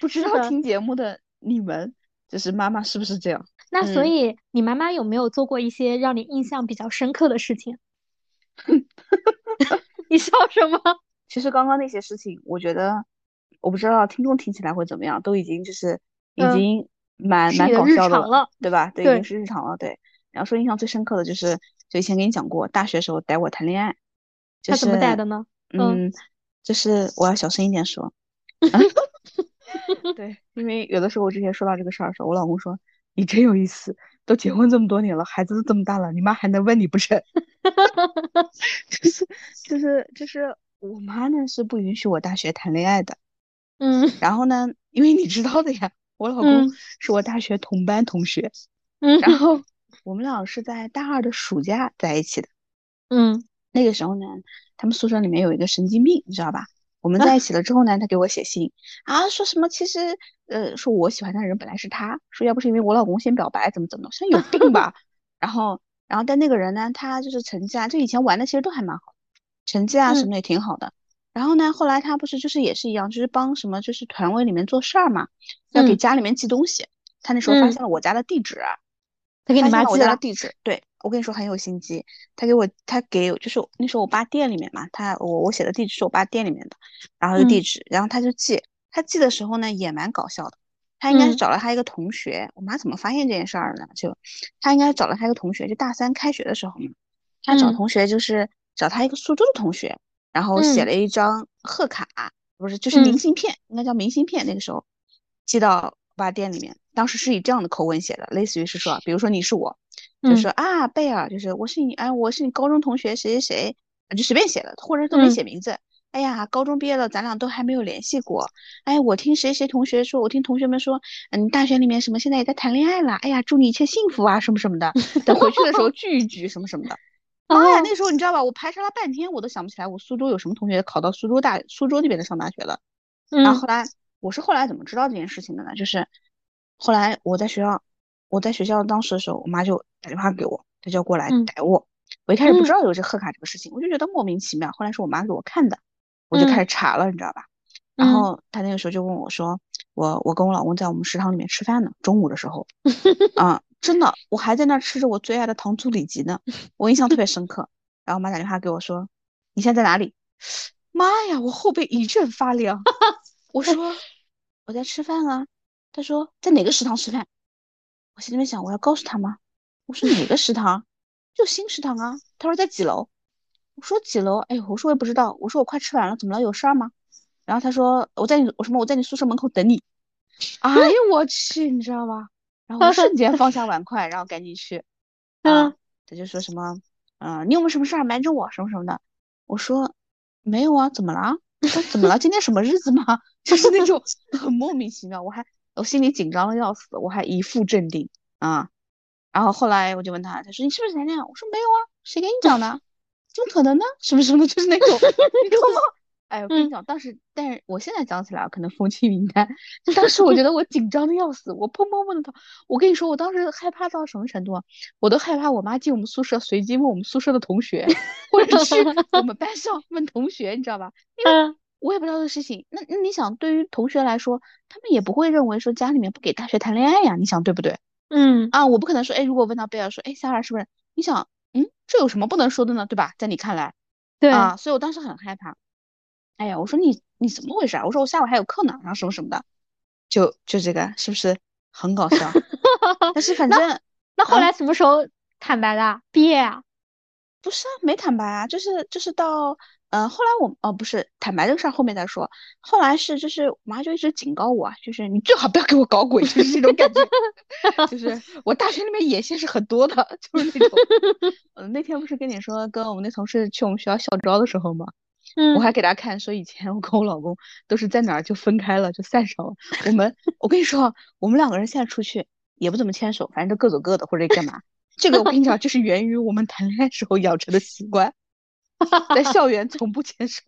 不知道听节目的你们，就是妈妈是不是这样？那所嗯以你妈妈有没有做过一些让你印象比较深刻的事情？你笑什么？其实刚刚那些事情，我觉得我不知道听众听起来会怎么样，都已经就是已嗯经蛮蛮搞笑了对吧？对，已经是日常了。对，然后说印象最深刻的就是，就以前跟你讲过，大学时候带我谈恋爱，就他怎么带的呢？嗯嗯，就是我要小声一点说，对，因为有的时候我之前说到这个事儿的时候，我老公说你真有意思，都结婚这么多年了，孩子都这么大了，你妈还能问你不成？就是就是就是我妈呢是不允许我大学谈恋爱的，嗯然后呢，因为你知道的呀，我老公嗯是我大学同班同学，嗯然后 我们俩是在大二的暑假在一起的。嗯那个时候呢，他们宿舍里面有一个神经病，你知道吧？我们在一起了之后呢，他给我写信啊，说什么其实呃，说我喜欢的人本来是他，说要不是因为我老公先表白，怎么怎么的，像有 病吧。然后然后但那个人呢，他就是成绩啊，就以前玩的其实都还蛮好，成绩啊什么的也挺好的。然后呢，后来他不是就是也是一样，就是帮什么就是团委里面做事儿嘛，要给嗯家里面寄东西。他那时候发嗯现了我家的地址啊，他给你妈寄的地址，对，我跟你说很有心机，他给我他给就是那时候我爸店里面嘛，他我我写的地址是我爸店里面的，然后有地嗯址，然后他就寄，他寄的时候呢也蛮搞笑的，他应该是嗯找了他一个同学，我妈怎么发现这件事儿呢？就他应该找了他一个同学，就大三开学的时候嘛，他找嗯同学就是找他一个苏州的同学，然后写嗯了一张贺卡，不是就是明嗯信片，应该叫明信片，那个时候寄到我爸店里面，当时是以这样的口吻写的，类似于是说，比如说你是我。就嗯说啊，贝尔，就是我是你，哎，我是你高中同学谁谁谁，就随便写的，或者都没嗯写名字。哎呀，高中毕业了，咱俩都还没有联系过。哎，我听谁谁同学说，我听同学们说，嗯，大学里面什么现在也在谈恋爱了。哎呀，祝你一切幸福啊，什么什么的。等回去的时候 聚一聚，什么什么的。妈呀，哦那时候你知道吧？我排查了半天，我都想不起来我苏州有什么同学考到苏州大苏州那边的上大学了。然后嗯后来我是后来怎么知道这件事情的呢？就是后来我在学校，我在学校当时的时候，我妈就打电话给我，她就要过来嗯逮我。我一开始不知嗯道有这贺卡这个事情，我就觉得莫名其妙。后来是我妈给我看的，我就开始查了，你知道吧？然嗯后她那个时候就问我说，我我跟我老公在我们食堂里面吃饭呢，中午的时候，啊，真的，我还在那儿吃着我最爱的糖醋里脊呢，我印象特别深刻。然后我妈打电话给我说，你现在在哪里？妈呀，我后背一阵发凉。我说 我在吃饭啊。他说在哪个食堂吃饭？我心里面想，我要告诉他吗？我说哪个食堂？就新食堂啊。他说在几楼？我说几楼？哎呦，我说我也不知道。我说我快吃完了，怎么了？有事儿吗？然后他说我在你我什么我在你宿舍门口等你。哎呦我去，你知道吗？然后我 瞬间放下碗筷，然后赶紧去。啊，嗯他就说什么，嗯、你有没有什么事儿瞒着我什么什么的？我说没有啊，怎么了？说怎么了？今天什么日子吗？就是那种很莫名其妙，我还我心里紧张的要死，我还一副镇定啊。然后后来我就问他，他说你是不是谈恋爱？我说没有啊，谁给你讲的？怎么可能呢？什么什么的，就是那种，你知道吗？哎，我跟你嗯讲，当时，但是我现在讲起来啊可能风轻云淡，就当时我觉得我紧张的要死，我砰砰砰的跳。我跟你说，我当时害怕到什么程度啊？我都害怕我妈进我们宿舍随机问我们宿舍的同学，或者是 我们班上问同学，你知道吧？因为嗯我也不知道这个事情。那那你想，对于同学来说，他们也不会认为说家里面不给大学谈恋爱呀，你想对不对？嗯啊，我不可能说，哎，如果问到贝尔说，哎，夏尔是不是？你想，嗯，这有什么不能说的呢？对吧？在你看来。对啊，所以我当时很害怕。哎呀，我说你你怎么回事啊？我说我下午还有课呢，然后什么什么的，就就这个是不是很搞笑？但是反正那后啊来什么时候坦白的？毕业啊？不是啊，没坦白啊，就是就是到呃后来我哦不是坦白这个事儿后面再说，后来是就是我妈就一直警告我啊，就是你最好不要给我搞鬼，就是这种感觉，就是我大学里面野心是很多的，就是那种，呃那天不是跟你说跟我们那同事去我们学校校招的时候吗？嗯我还给他看，说以前我跟我老公都是在哪儿就分开了，就散手了。我们，我跟你说啊，我们两个人现在出去也不怎么牵手，反正都各走各的或者干嘛。这个我跟你讲，就是源于我们谈恋爱时候养成的习惯，在校园从不牵手。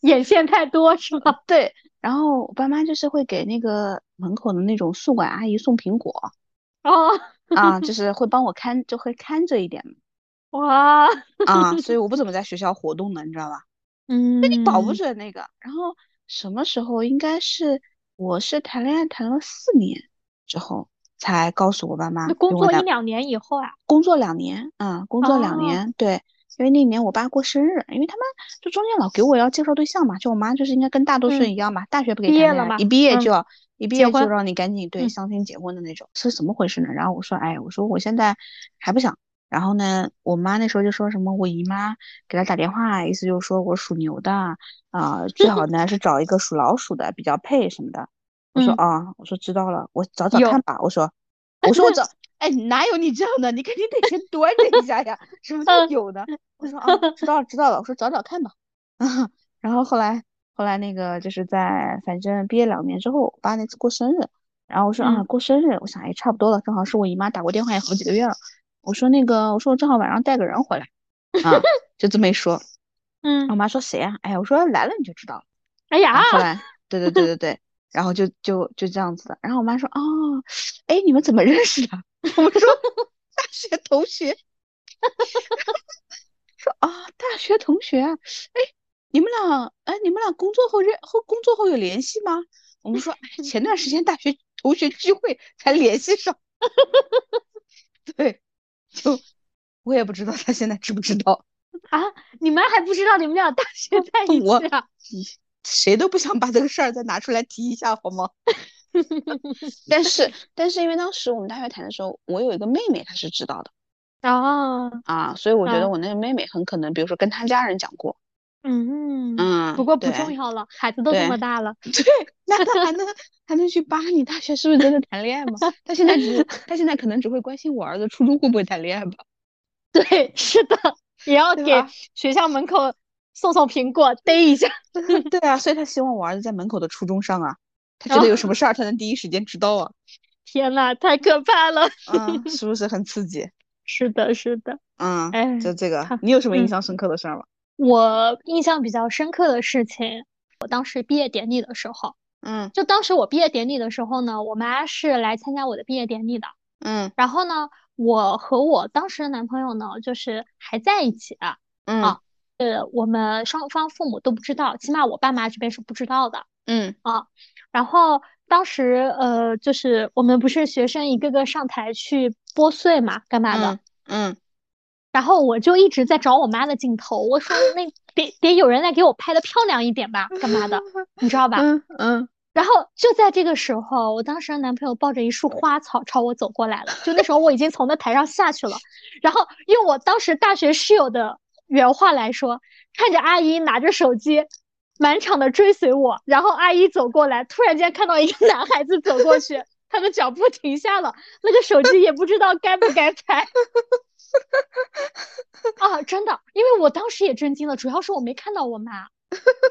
眼线太多是吧？对，然后我爸妈就是会给那个门口的那种宿管阿姨送苹果哦，啊，就 是会帮我看，就会看着一点哇，啊，所以我不怎么在学校活动的，你知道吧？嗯，你保不准那个。然后什么时候应该是我是谈恋爱谈了四年之后才告诉我爸妈，那工因为我作一两年以后啊？工作两年，嗯，工作两哦年，对，因为那年我爸过生日，因为他们就中间老给我要介绍对象嘛，就我妈就是应该跟大多数人嗯一样嘛，大学不给毕业了嘛一毕业嗯就要一毕业就让你赶紧对嗯相亲结婚的那种，是怎么回事呢？然后我说，哎，我说我现在还不想。然后呢，我妈那时候就说什么，我姨妈给她打电话，意思就是说我属牛的，啊、最好呢是找一个属老鼠的比较配什么的。我说嗯啊，我说知道了，我找找看吧。我说，我说我找，哎，哪有你这样的？你肯定得先端着一下呀。什么叫嗯有的？我说啊，知道了知道了。我说找找看吧。然后后来后来那个就是在反正毕业两年之后，我爸那次过生日，然后我说啊嗯过生日，我想也差不多了，正好是我姨妈打过电话也好几个月了。我说那个我说我正好晚上带个人回来 啊，就这么一说。嗯我，妈说谁呀、哎呀，我说来了你就知道了。哎呀，后后来，对对对对对，然后就就就这样子的。然后我妈说，哦，哎，你们怎么认识的？我们说大学同学。说啊，大学同学啊，哎，你们俩，哎，你们俩工作后认后工作后有联系吗？我们说，哎，前段时间大学同学聚会才联系上。对，就我也不知道他现在知不知道。啊，你们还不知道你们俩大 学在一起啊？谁都不想把这个事儿再拿出来提一下，好吗？但是，但是因为当时我们大学谈的时候，我有一个妹妹，她是知道的啊，啊，所以我觉得啊我那个妹妹很可能，比如说跟她家人讲过，嗯，嗯，不过不重要了，孩子都这么大了。对，那他还能还能去扒你大学是不是真的谈恋爱吗？他现在只 他现在可能只会关心我儿子初中会不会谈恋爱吧？对，是的，也要给学校门口送送苹果，逮一下。对啊，所以他希望我儿子在门口的初中上啊，他觉得有什么事儿，他能第一时间知道啊，天呐，太可怕了！嗯，是不是很刺激？是的，是的。嗯，哎就这个，你有什么印嗯象深刻的事儿吗？我印象比较深刻的事情，我当时毕业典礼的时候，嗯就当时我毕业典礼的时候呢，我妈是来参加我的毕业典礼的。嗯然后呢，我和我当时的男朋友呢，就是还在一起啊，嗯啊呃，我们双方父母都不知道，起码我爸妈这边是不知道的嗯啊。然后当时呃，就是我们不是学生一个个上台去拨穗嘛，干嘛的？嗯嗯然后我就一直在找我妈的镜头，我说那 得得有人来给我拍的漂亮一点吧，干嘛的？你知道吧？嗯嗯然后就在这个时候，我当时的男朋友抱着一束花草朝我走过来了。就那时候我已经从那台上下去了，然后用我当时大学室友的原话来说，看着阿姨拿着手机满场的追随我，然后阿姨走过来，突然间看到一个男孩子走过去，他的脚步停下了，那个手机也不知道该不该拍。啊，真的，因为我当时也震惊了，主要是我没看到我妈，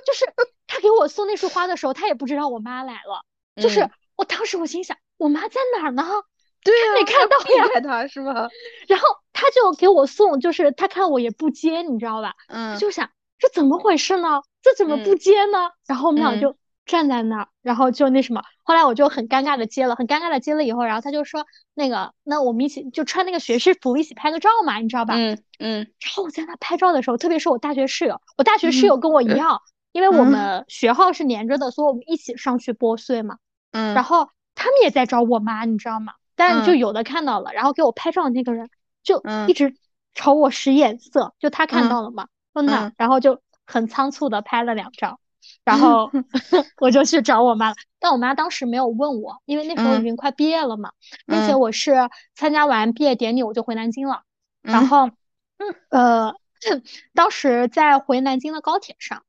就是他给我送那束花的时候，他也不知道我妈来了，就是嗯我当时我心想，我妈在哪儿呢？对呀，没看到呀避开他是吧？然后他就给我送，就是他看我也不接，你知道吧？嗯就想这怎么回事呢？这怎么不嗯接呢？然后我们俩嗯就站在那儿，然后就那什么，后来我就很尴尬的接了，很尴尬的接了以后，然后他就说那个，那我们一起就穿那个学士服一起拍个照嘛，你知道吧？嗯嗯然后我在那拍照的时候，特别是我大学室友，我大学嗯室友跟我一样，因为我嗯们学号是连着的，所以我们一起上去拨穗嘛。嗯，然后他们也在找我妈，你知道吗？但就嗯有的看到了，然后给我拍照的那个人就嗯一直朝我使眼色，就他看嗯到了嘛，问那嗯，然后就很仓促的拍了两张，然后 我就去找我妈了。但我妈当时没有问我，因为那时候已嗯经快毕业了嘛，并且嗯我是参加完毕业典礼我就回南京了，然嗯后呃，当时在回南京的高铁上。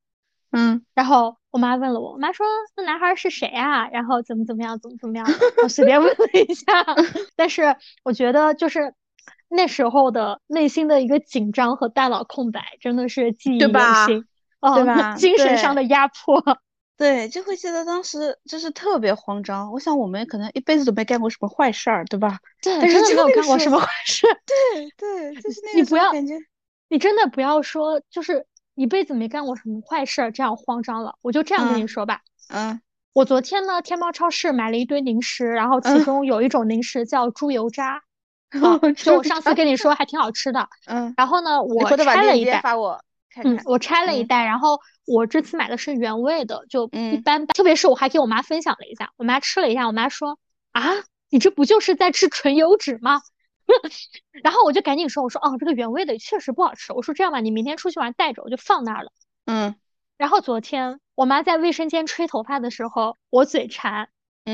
嗯然后我妈问了我，我妈说那男孩是谁啊？然后怎么怎么样，怎么怎么样，我随便问了一下。但是我觉得就是那时候的内心的一个紧张和大脑空白，真的是记忆犹新。哦，对吧精神上的压迫。对，就会记得当时就是特别慌张。我想我们可能一辈子都没干过什么坏事儿，对吧？对，但是真的没有干过什么坏事。对对，就是那个你不要感觉，你真的不要说，就是一辈子没干过什么坏事儿，这样慌张了。我就这样跟你嗯说吧。嗯我昨天呢，天猫超市买了一堆零食，然后其嗯中有一种零食叫猪油渣，啊，就我上次跟你说还挺好吃的。嗯，然后呢，我拆了一袋，接发我看看，。嗯我拆了一嗯袋，然后我这次买的是原味的，就一嗯般般。特别是我还给我妈分享了一下，我妈吃了一下，我妈说啊，你这不就是在吃纯油脂吗？然后我就赶紧说，我说哦，这个原味的确实不好吃。我说这样吧，你明天出去玩带着，我就放那儿了。嗯然后昨天我妈在卫生间吹头发的时候，我嘴馋，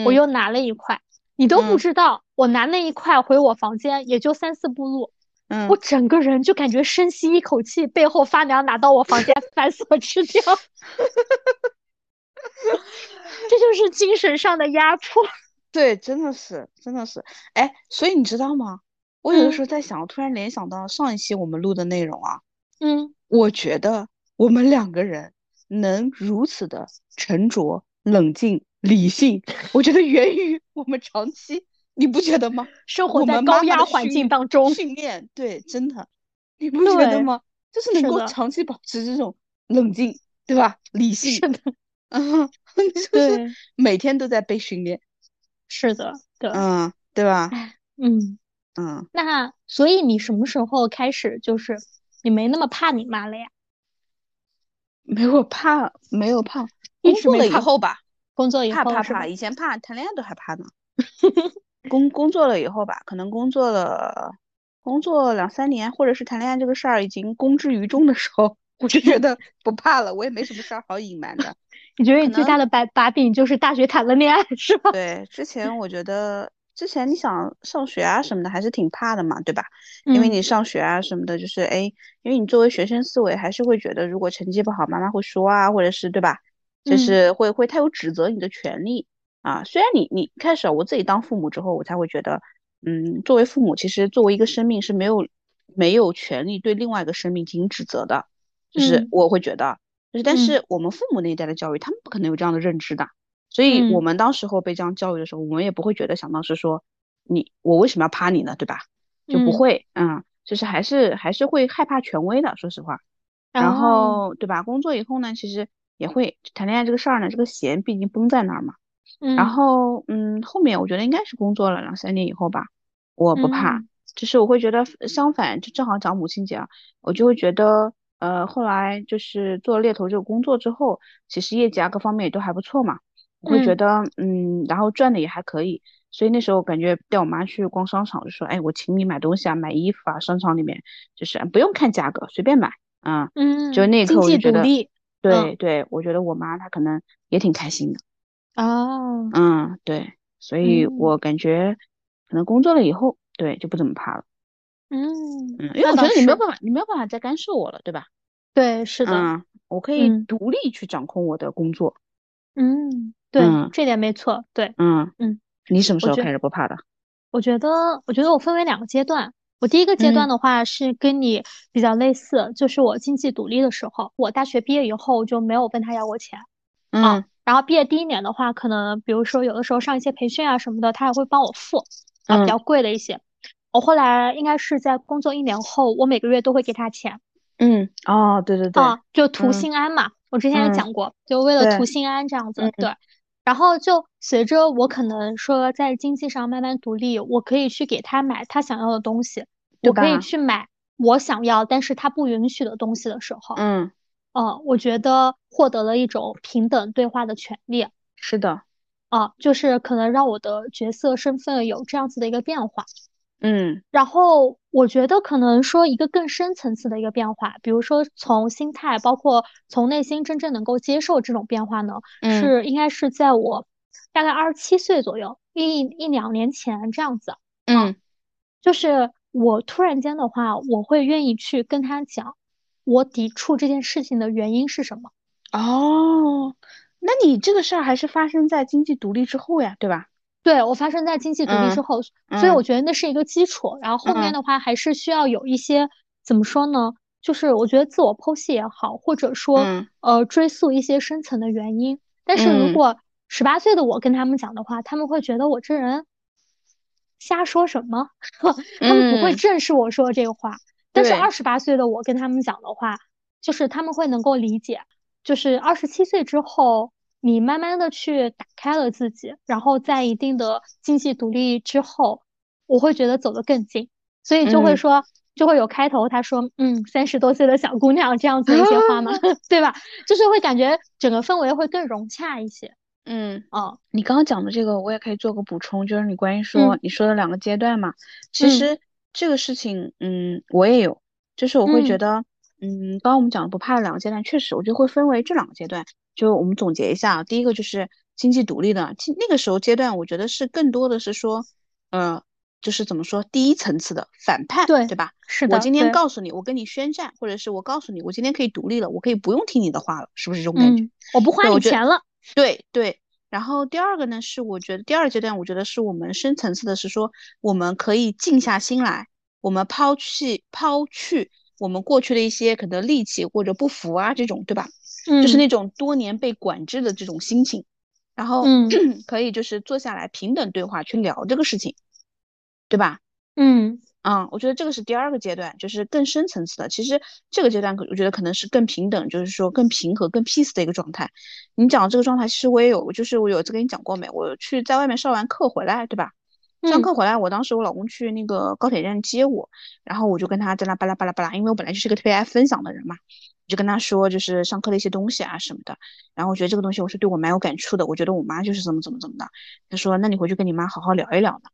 我嗯又拿了一块，你都不嗯知道，我拿那一块回我房间也就三四步路，嗯。我整个人就感觉深吸一口气，背后发凉，拿到我房间反锁吃掉，这就是精神上的压迫。对，真的是，真的是，哎，所以你知道吗？我有的嗯时候在想，我突然联想到上一期我们录的内容啊，嗯，我觉得我们两个人能如此的沉着、冷静、理性，我觉得源于我们长期，你不觉得吗？生活在高压环境当中，训练，对，真的，你不觉得吗？就是能够长期保持这种冷静，对吧？理性，是的，嗯，就是对，每天都在被训练，是的，对，嗯，对吧？嗯，嗯，那所以你什么时候开始就是你没那么怕你妈了呀？没有怕，没有怕，工作了以后吧，工作以怕怕怕，后是吧？以前怕谈恋爱都害怕呢。工工作了以后吧，可能工作了工作两三年，或者是谈恋爱这个事儿已经公之于众的时候，我就觉得不怕了，我也没什么事儿好隐瞒的。你觉得你最大的把把柄就是大学谈了恋爱是吧？对，之前我觉得之前你想上学啊什么的，还是挺怕的嘛，对吧？因为嗯你上学啊什么的，就是哎，因为你作为学生思维，还是会觉得如果成绩不好，妈妈会说啊，或者是对吧？就嗯是会会，他有指责你的权利啊。虽然你你开始啊我自己当父母之后，我才会觉得，嗯，作为父母，其实作为一个生命是没有没有权利对另外一个生命进行指责的，就是嗯我会觉得，就是但嗯是我们父母那一代的教育，他们不可能有这样的认知的。所以我嗯们当时候被这样教育的时候，我们也不会觉得想到是说你我为什么要怕你呢，对吧？就不嗯会，嗯，就是还是还是会害怕权威的，说实话。然哦后对吧？工作以后呢，其实也会谈恋爱这个事儿呢，这个弦毕竟绷在那儿嘛。然嗯。后嗯，后面我觉得应该是工作了两三年以后吧，我不怕，嗯。就是我会觉得相反，就正好讲母亲节啊，我就会觉得，呃，后来就是做猎头这个工作之后，其实业绩啊各方面也都还不错嘛，我会觉得，嗯，然后赚的也还可以，所以那时候感觉带我妈去逛商场，就说，哎，我请你买东西啊，买衣服啊，商场里面就是不用看价格，随便买，啊，嗯，就那一刻我就觉得，对对，我觉得我妈她可能也挺开心的，哦，嗯，对，所以我感觉可能工作了以后。对，就不怎么怕了。嗯嗯，因为我觉得你没有办法，你没有办法再干涉我了，对吧？对，是的。嗯，我可以独立去掌控我的工作。嗯，对，这点没错。对，嗯嗯。你什么时候开始不怕的？我觉得，我觉得我分为两个阶段。我第一个阶段的话是跟你比较类似，就是我经济独立的时候。我大学毕业以后就没有问他要过钱。嗯。然后毕业第一年的话，可能比如说有的时候上一些培训啊什么的，他也会帮我付。啊，比较贵的一些。我后来应该是在工作一年后，我每个月都会给他钱。嗯，哦，对对对，啊，就图心安嘛。我之前也讲过，就为了图心安这样子。对。然后就随着我可能说在经济上慢慢独立，我可以去给他买他想要的东西，我可以去买我想要但是他不允许的东西的时候，嗯，哦，我觉得获得了一种平等对话的权利。是的。啊，就是可能让我的角色身份有这样子的一个变化，嗯，然后我觉得可能说一个更深层次的一个变化，比如说从心态，包括从内心真正能够接受这种变化呢，是应该是在我大概二十七岁左右，一一两年前这样子，嗯，就是我突然间的话，我会愿意去跟他讲，我抵触这件事情的原因是什么，哦。那你这个事儿还是发生在经济独立之后呀，对吧？对我发生在经济独立之后，所以我觉得那是一个基础。然后后面的话还是需要有一些怎么说呢？就是我觉得自我剖析也好，或者说呃追溯一些深层的原因。但是如果十八岁的我跟他们讲的话，他们会觉得我这人瞎说什么，他们不会正视我说这个话。但是二十八岁的我跟他们讲的话，就是他们会能够理解。就是二十七岁之后，你慢慢的去打开了自己，然后在一定的经济独立之后，我会觉得走得更近，所以就会说，就会有开头他说，嗯，三十多岁的小姑娘这样子一些话嘛，对吧？就是会感觉整个氛围会更融洽一些。嗯，哦，你刚刚讲的这个，我也可以做个补充，就是你关于说你说的两个阶段嘛，其实这个事情，嗯，我也有，就是我会觉得。嗯，刚刚我们讲的不怕的两个阶段，确实，我觉得会分为这两个阶段。就我们总结一下，第一个就是经济独立的，那个时候阶段，我觉得是更多的是说，呃，就是怎么说，第一层次的反叛，对对吧？是的。我今天告诉你，我跟你宣战，或者是我告诉你，我今天可以独立了，我可以不用听你的话了，是不是这种感觉？我不花你钱了。对对。然后第二个呢，是我觉得第二阶段，我觉得是我们深层次的，是说我们可以静下心来，我们抛弃抛去。我们过去的一些可能戾气或者不服啊，这种对吧？嗯，就是那种多年被管制的这种心情，然后 可以就是坐下来平等对话去聊这个事情，对吧？嗯嗯，我觉得这个是第二个阶段，就是更深层次的。其实这个阶段，我觉得可能是更平等，就是说更平和、更 peace 的一个状态。你讲的这个状态，其实我也有，就是我有一次跟你讲过没？我去在外面上完课回来，对吧？上课回来，我当时我老公去那个高铁站接我，然后我就跟他在那巴拉巴拉巴拉，因为我本来就是个特别爱分享的人嘛，我就跟他说就是上课的一些东西啊什么的，然后我觉得这个东西我是对我蛮有感触的，我觉得我妈就是怎么怎么怎么的，他说那你回去跟你妈好好聊一聊呢。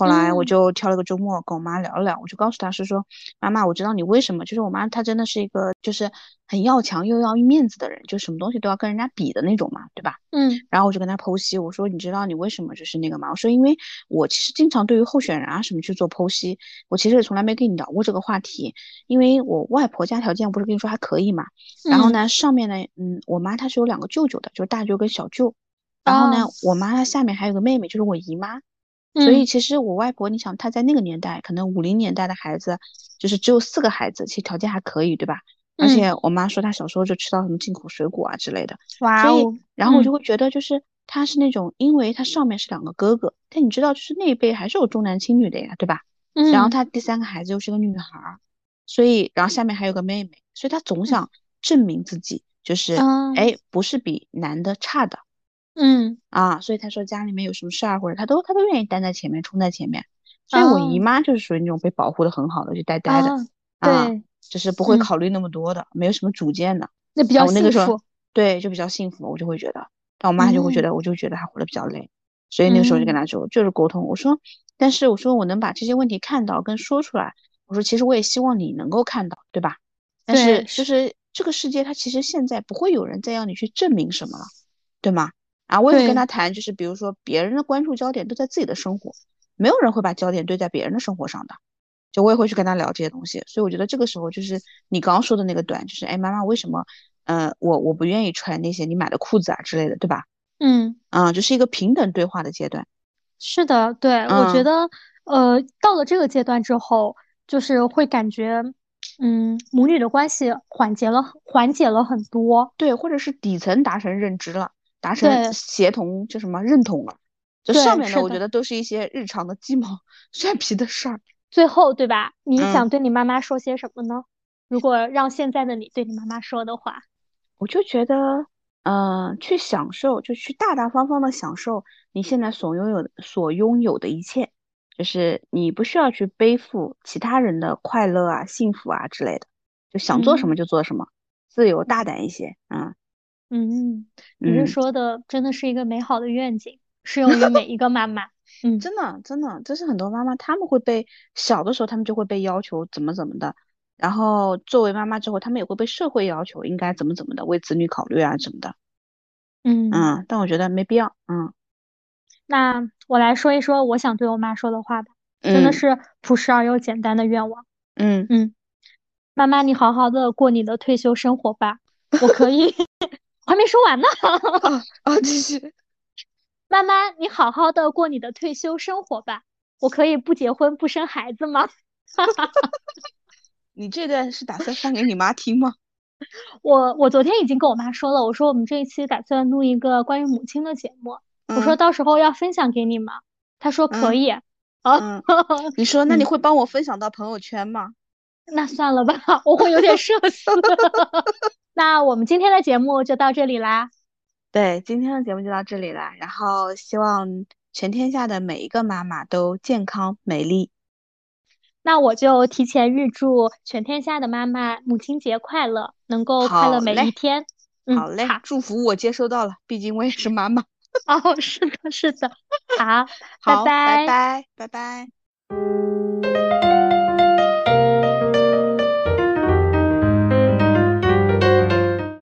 后来我就挑了个周末跟我妈聊了聊，我就告诉她是说，妈妈，我知道你为什么，就是我妈她真的是一个就是很要强又要面子的人，就什么东西都要跟人家比的那种嘛，对吧？嗯。然后我就跟她剖析，我说你知道你为什么就是那个吗？我说因为我其实经常对于候选人啊什么去做剖析，我其实也从来没跟你聊过这个话题，因为我外婆家条件不是跟你说还可以嘛，然后呢上面呢，嗯，我妈她是有两个舅舅的，就是大舅跟小舅，然后呢我妈她下面还有个妹妹，就是我姨妈。所以其实我外婆，你想她在那个年代，可能五零年代的孩子，就是只有四个孩子，其实条件还可以，对吧？而且我妈说她小时候就吃到什么进口水果啊之类的。哇哦！然后我就会觉得，就是她是那种，因为她上面是两个哥哥，但你知道，就是那一辈还是有重男轻女的呀，对吧？嗯。然后她第三个孩子又是个女孩，所以然后下面还有个妹妹，所以她总想证明自己，就是哎，不是比男的差的。嗯啊，所以他说家里面有什么事儿或者他都他都愿意担在前面冲在前面，所以我哦姨妈就是属于那种被保护的很好的，就呆呆的啊，就是不会嗯考虑那么多的，没有什么主见的。那比较然后那个时候幸福。对，就比较幸福，我就会觉得，但我妈就会觉嗯得，我就觉得她活得比较累，所以那个时候就跟嗯她说，就是沟通，我说，但是我说我能把这些问题看到跟说出来，我说其实我也希望你能够看到，对吧？但是就是这个世界，它其实现在不会有人再要你去证明什么了，对吗？啊，我也会跟他谈，就是比如说别人的关注焦点都在自己的生活，没有人会把焦点对在别人的生活上的。就我也会去跟他聊这些东西，所以我觉得这个时候就是你刚刚说的那个短，就是哎，妈妈为什么，呃，我我不愿意穿那些你买的裤子啊之类的，对吧？嗯，啊、就是一个平等对话的阶段。是的，对，我觉嗯得，呃，到了这个阶段之后，就是会感觉，嗯，母女的关系缓解了，缓解了很多。对，或者是底层达成认知了，达成协同，就什么认同了。就上面的，我觉得都是一些日常的鸡毛蒜皮的事儿。最后，对吧？你嗯想对你妈妈说些什么呢？如果让现在的你对你妈妈说的话，我就觉得，嗯、去享受，就去大大方方的享受你现在所拥有的、所拥有的一切，就是你不需要去背负其他人的快乐啊、幸福啊之类的，就想做什么就做什么，自由大胆一些，嗯嗯，你这嗯，说的真的是一个美好的愿景，适用于每一个妈妈。嗯真的真的，这是很多妈妈她们会被小的时候她们就会被要求怎么怎么的，然后作为妈妈之后，她们也会被社会要求应该怎么怎么的，为子女考虑啊什么的，嗯，嗯，但我觉得没必要，嗯那我来说一说我想对我妈说的话吧，真的嗯是朴实而又简单的愿望。嗯嗯，妈妈，你好好的过你的退休生活吧。我可以，我还没说完呢。啊啊，继续。妈妈，你好好的过你的退休生活吧。我可以不结婚不生孩子吗？你这段是打算放给你妈听吗？我我昨天已经跟我妈说了，我说我们这一期打算录一个关于母亲的节目，我说嗯到时候要分享给你吗？她说可嗯以。啊，嗯，你说那你嗯会帮我分享到朋友圈吗？那算了吧，我会有点社死。那我们今天的节目就到这里啦。对，今天的节目就到这里啦，然后希望全天下的每一个妈妈都健康美丽。那我就提前预祝全天下的妈妈母亲节快乐，能够快乐每一天。嗯，好嘞，好，祝福我接收到了，毕竟我也是妈妈。哦，是的，是的，好，好，拜拜拜，拜拜。